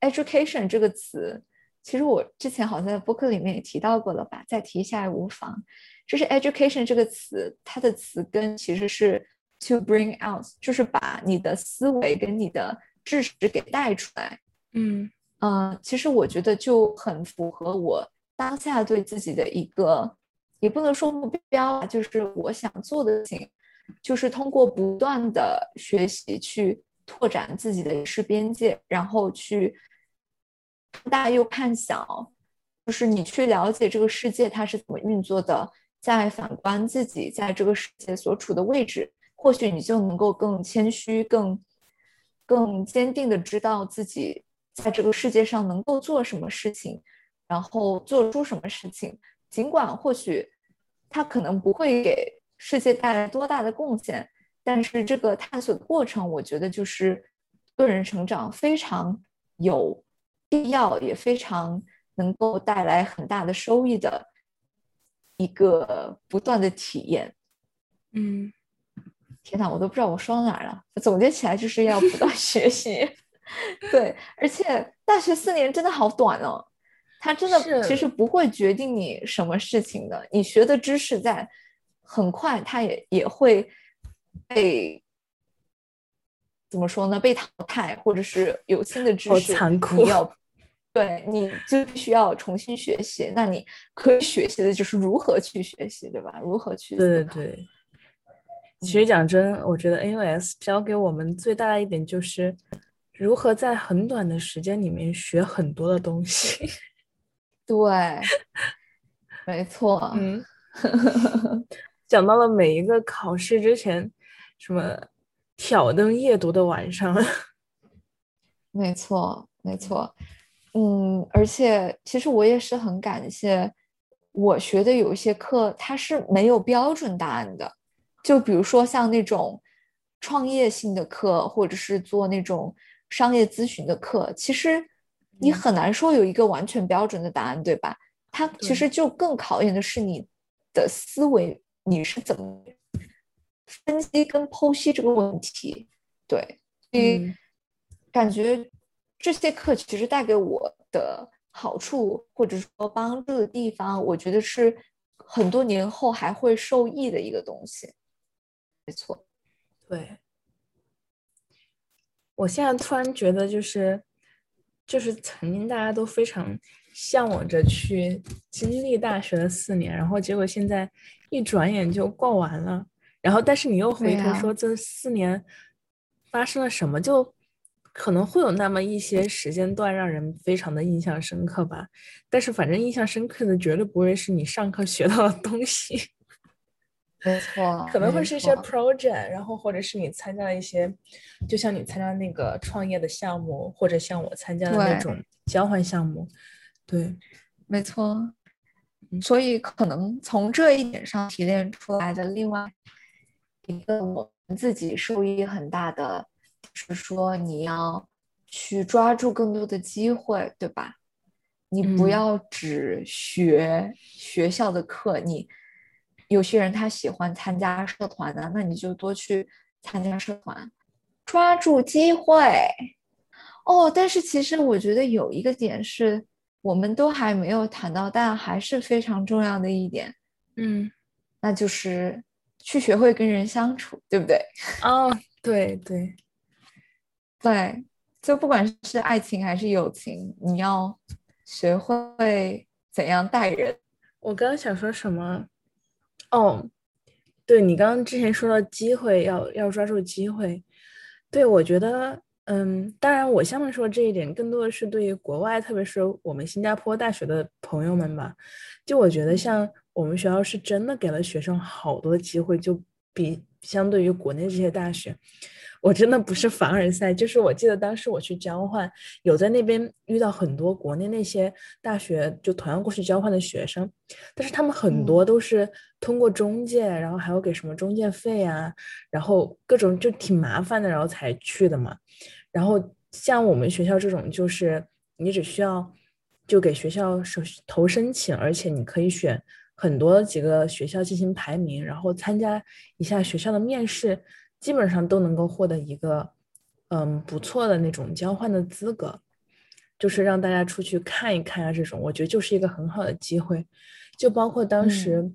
，education 这个词，其实我之前好像在播客里面也提到过了吧，再提一下也无妨。就是 education 这个词，它的词根其实是 to bring out，就是把你的思维跟你的知识给带出来。嗯嗯，其实我觉得就很符合我当下对自己的一个，也不能说目标吧，就是我想做的事情，就是通过不断的学习去拓展自己的知识边界，然后去看大又看小，就是你去了解这个世界它是怎么运作的，再反观自己在这个世界所处的位置，或许你就能够更谦虚、更更坚定的知道自己在这个世界上能够做什么事情，然后做出什么事情。尽管或许它可能不会给世界带来多大的贡献，但是这个探索的过程，我觉得就是个人成长非常有必要，也非常能够带来很大的收益的一个不断的体验。嗯天哪，我都不知道我说到哪儿了。总结起来就是要不断 (laughs) 学习，对，而且大学四年真的好短哦，它真的其实不会决定你什么事情的。你学的知识在很快，它也也会被怎么说呢？被淘汰，或者是有新的知好识残酷你要对，你就必须要重新学习。那你可以学习的就是如何去学习，对吧？如何去对对对，其实讲真，我觉得 AOS 教给我们最大的一点就是如何在很短的时间里面学很多的东西。(laughs) 对，没错。嗯，讲到了每一个考试之前，什么挑灯夜读的晚上。(laughs) 没错，没错。嗯，而且其实我也是很感谢我学的有一些课，它是没有标准答案的。就比如说像那种创业性的课，或者是做那种商业咨询的课，其实你很难说有一个完全标准的答案，对吧？它其实就更考验的是你的思维，你是怎么分析跟剖析这个问题。对，所以感觉这些课其实带给我的好处，或者说帮助的地方，我觉得是很多年后还会受益的一个东西。没错，对。我现在突然觉得，就是就是曾经大家都非常向往着去经历大学的四年，然后结果现在一转眼就过完了。然后，但是你又回头说这四年发生了什么，就可能会有那么一些时间段让人非常的印象深刻吧。但是，反正印象深刻的绝对不会是你上课学到的东西。(laughs) 没错，可能会是一些 project，然后或者是你参加了一些，就像你参加那个创业的项目，或者像我参加的那种交换项目，对，没错。所以可能从这一点上提炼出来的另外一个我们自己受益很大的，是说你要去抓住更多的机会，对吧？你不要只学学校的课，你。有些人他喜欢参加社团的，那你就多去参加社团，抓住机会哦。但是其实我觉得有一个点是我们都还没有谈到，但还是非常重要的一点，嗯，那就是去学会跟人相处，对不对？(laughs) 哦，对对对，就不管是爱情还是友情，你要学会怎样待人。我刚刚想说什么？哦，对你刚刚之前说到机会，要要抓住机会。对我觉得，嗯，当然我下面说这一点，更多的是对于国外，特别是我们新加坡大学的朋友们吧。就我觉得，像我们学校是真的给了学生好多机会，就比相对于国内这些大学。我真的不是凡尔赛，就是我记得当时我去交换，有在那边遇到很多国内那些大学就同样过去交换的学生，但是他们很多都是通过中介，然后还要给什么中介费啊，然后各种就挺麻烦的，然后才去的嘛。然后像我们学校这种，就是你只需要就给学校手投申请，而且你可以选很多几个学校进行排名，然后参加一下学校的面试。基本上都能够获得一个，嗯，不错的那种交换的资格，就是让大家出去看一看啊，这种我觉得就是一个很好的机会。就包括当时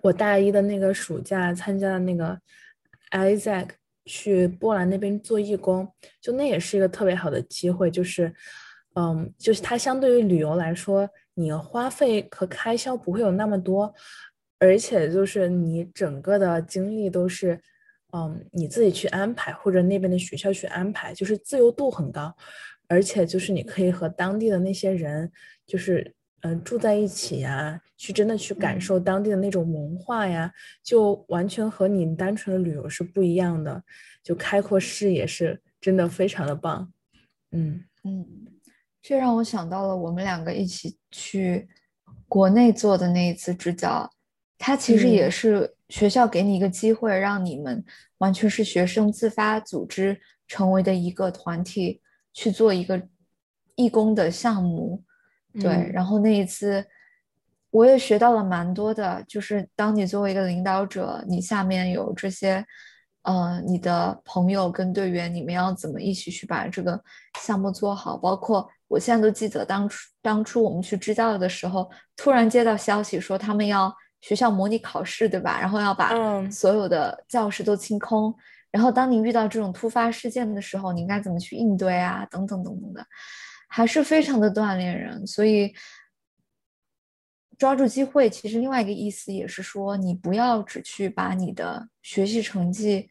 我大一的那个暑假参加的那个 Isaac 去波兰那边做义工，就那也是一个特别好的机会。就是，嗯，就是它相对于旅游来说，你花费和开销不会有那么多，而且就是你整个的经历都是。嗯，你自己去安排，或者那边的学校去安排，就是自由度很高，而且就是你可以和当地的那些人，就是嗯住在一起呀，去真的去感受当地的那种文化呀，就完全和你单纯的旅游是不一样的，就开阔视野是真的非常的棒。嗯嗯，这让我想到了我们两个一起去国内做的那一次支教，它其实也是。学校给你一个机会，让你们完全是学生自发组织成为的一个团体去做一个义工的项目，对。然后那一次我也学到了蛮多的，就是当你作为一个领导者，你下面有这些，呃，你的朋友跟队员，你们要怎么一起去把这个项目做好？包括我现在都记得当初当初我们去支教的时候，突然接到消息说他们要。学校模拟考试，对吧？然后要把所有的教室都清空。然后当你遇到这种突发事件的时候，你应该怎么去应对啊？等等等等的，还是非常的锻炼人。所以，抓住机会，其实另外一个意思也是说，你不要只去把你的学习成绩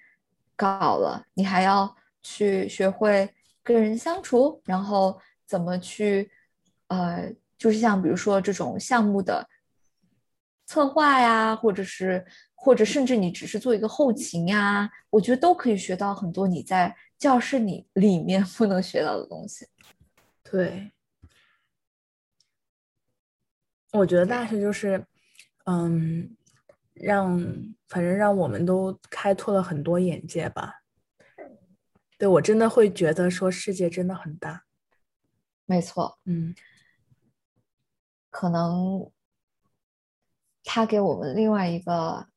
搞了，你还要去学会跟人相处，然后怎么去，呃，就是像比如说这种项目的策划呀，或者是或者甚至你只是做一个后勤呀，我觉得都可以学到很多你在教室里里面不能学到的东西。对。我觉得大学就是，嗯，让反正让我们都开拓了很多眼界吧。对我真的会觉得说世界真的很大。没错，嗯，可能他给我们另外一个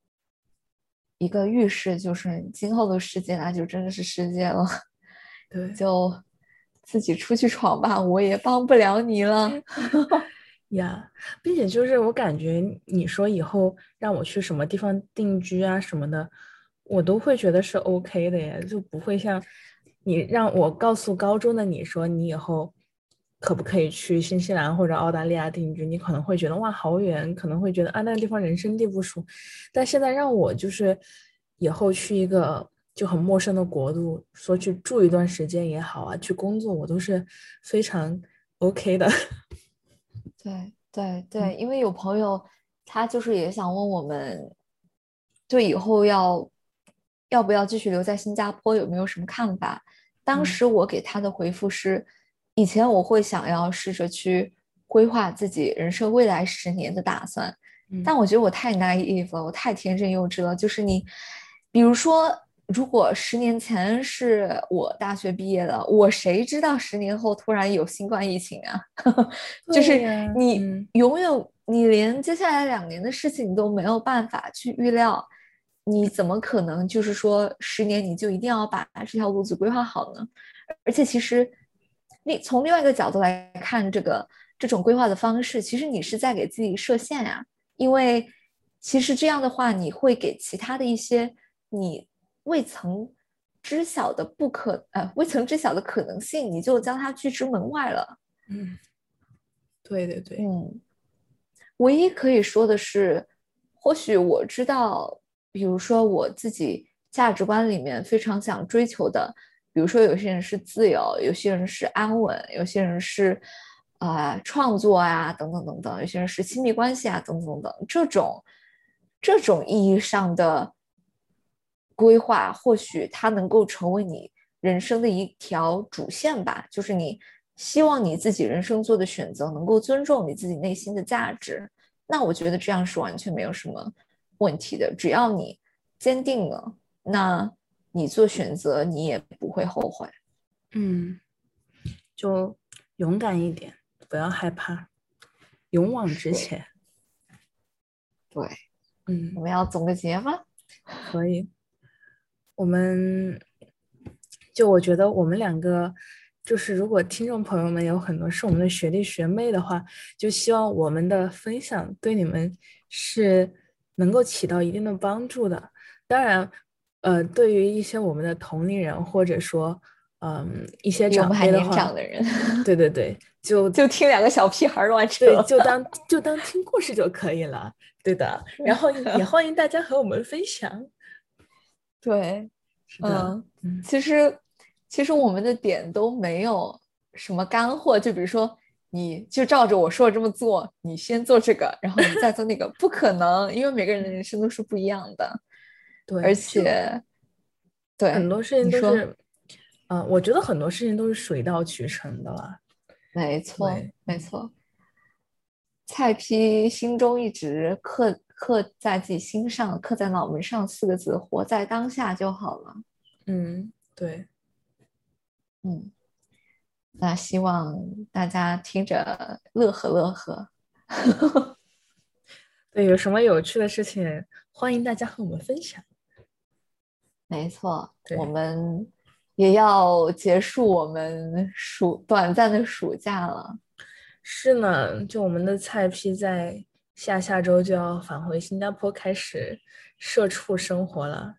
一个预示就是今后的世界那就真的是世界了。对，就自己出去闯吧，我也帮不了你了。(laughs) 呀，并且就是我感觉你说以后让我去什么地方定居啊什么的，我都会觉得是 OK 的呀，就不会像你让我告诉高中的你说你以后可不可以去新西兰或者澳大利亚定居，你可能会觉得哇好远，可能会觉得啊那个地方人生地不熟。但现在让我就是以后去一个就很陌生的国度，说去住一段时间也好啊，去工作我都是非常 OK 的。对对对，因为有朋友，他就是也想问我们，对以后要要不要继续留在新加坡，有没有什么看法？当时我给他的回复是，以前我会想要试着去规划自己人生未来十年的打算，但我觉得我太 naive 了，我太天真幼稚了。就是你，比如说。如果十年前是我大学毕业的，我谁知道十年后突然有新冠疫情啊？(laughs) 就是你永远，你连接下来两年的事情你都没有办法去预料，你怎么可能就是说十年你就一定要把这条路子规划好呢？而且其实，另从另外一个角度来看，这个这种规划的方式，其实你是在给自己设限呀，因为其实这样的话，你会给其他的一些你。未曾知晓的不可呃，未曾知晓的可能性，你就将它拒之门外了。嗯，对对对，嗯，唯一可以说的是，或许我知道，比如说我自己价值观里面非常想追求的，比如说有些人是自由，有些人是安稳，有些人是啊创作啊等等等等，有些人是亲密关系啊等等等，这种这种意义上的。规划或许它能够成为你人生的一条主线吧，就是你希望你自己人生做的选择能够尊重你自己内心的价值。那我觉得这样是完全没有什么问题的，只要你坚定了，那你做选择你也不会后悔。嗯，就勇敢一点，不要害怕，勇往直前。对，嗯，我们要总个结吗？(laughs) 可以。我们就我觉得我们两个，就是如果听众朋友们有很多是我们的学弟学妹的话，就希望我们的分享对你们是能够起到一定的帮助的。当然，呃，对于一些我们的同龄人或者说，嗯，一些长辈的话，对对对，就 (laughs) 就听两个小屁孩乱扯，对，就当就当听故事就可以了，对的。(laughs) 然后也欢迎大家和我们分享。(laughs) 对，嗯，其实其实我们的点都没有什么干货，就比如说，你就照着我说的这么做，你先做这个，然后你再做那个，不可能，因为每个人的人生都是不一样的。对，而且，对很多事情都是，嗯，我觉得很多事情都是水到渠成的了。没错，没错。菜批心中一直刻。刻在自己心上，刻在脑门上四个字：活在当下就好了。嗯，对，嗯，那希望大家听着乐呵乐呵。(laughs) 对，有什么有趣的事情，欢迎大家和我们分享。没错，我们也要结束我们暑短暂的暑假了。是呢，就我们的菜批在。下下周就要返回新加坡开始社畜生活了，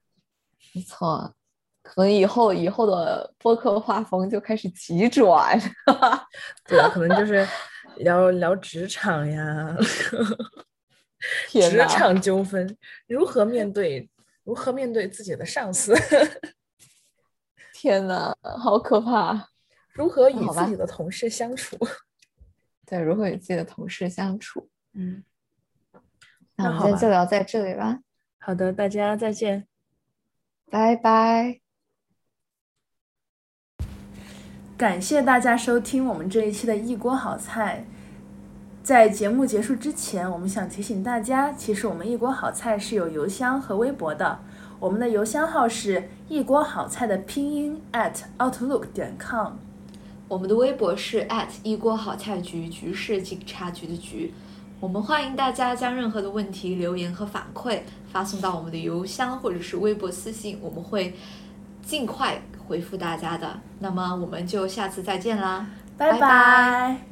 没错，可能以后以后的播客画风就开始急转，(laughs) 对，可能就是聊聊职场呀，(laughs) 职场纠纷如何面对，如何面对自己的上司，(laughs) 天呐，好可怕！(laughs) 如何与自己的同事相处。(laughs) 对，如何与自己的同事相处？嗯，那今天就聊在这里吧，好的，大家再见。拜拜。感谢大家收听我们这一期的一锅好菜。在节目结束之前，我们想提醒大家，其实我们一锅好菜是有邮箱和微博的。我们的邮箱号是一锅好菜的拼音 at outlook 点 com。我们的微博是 at 一锅好菜局，局是警察局的局。我们欢迎大家将任何的问题、留言和反馈发送到我们的邮箱或者是微博私信，我们会尽快回复大家的。那么我们就下次再见啦，拜拜拜拜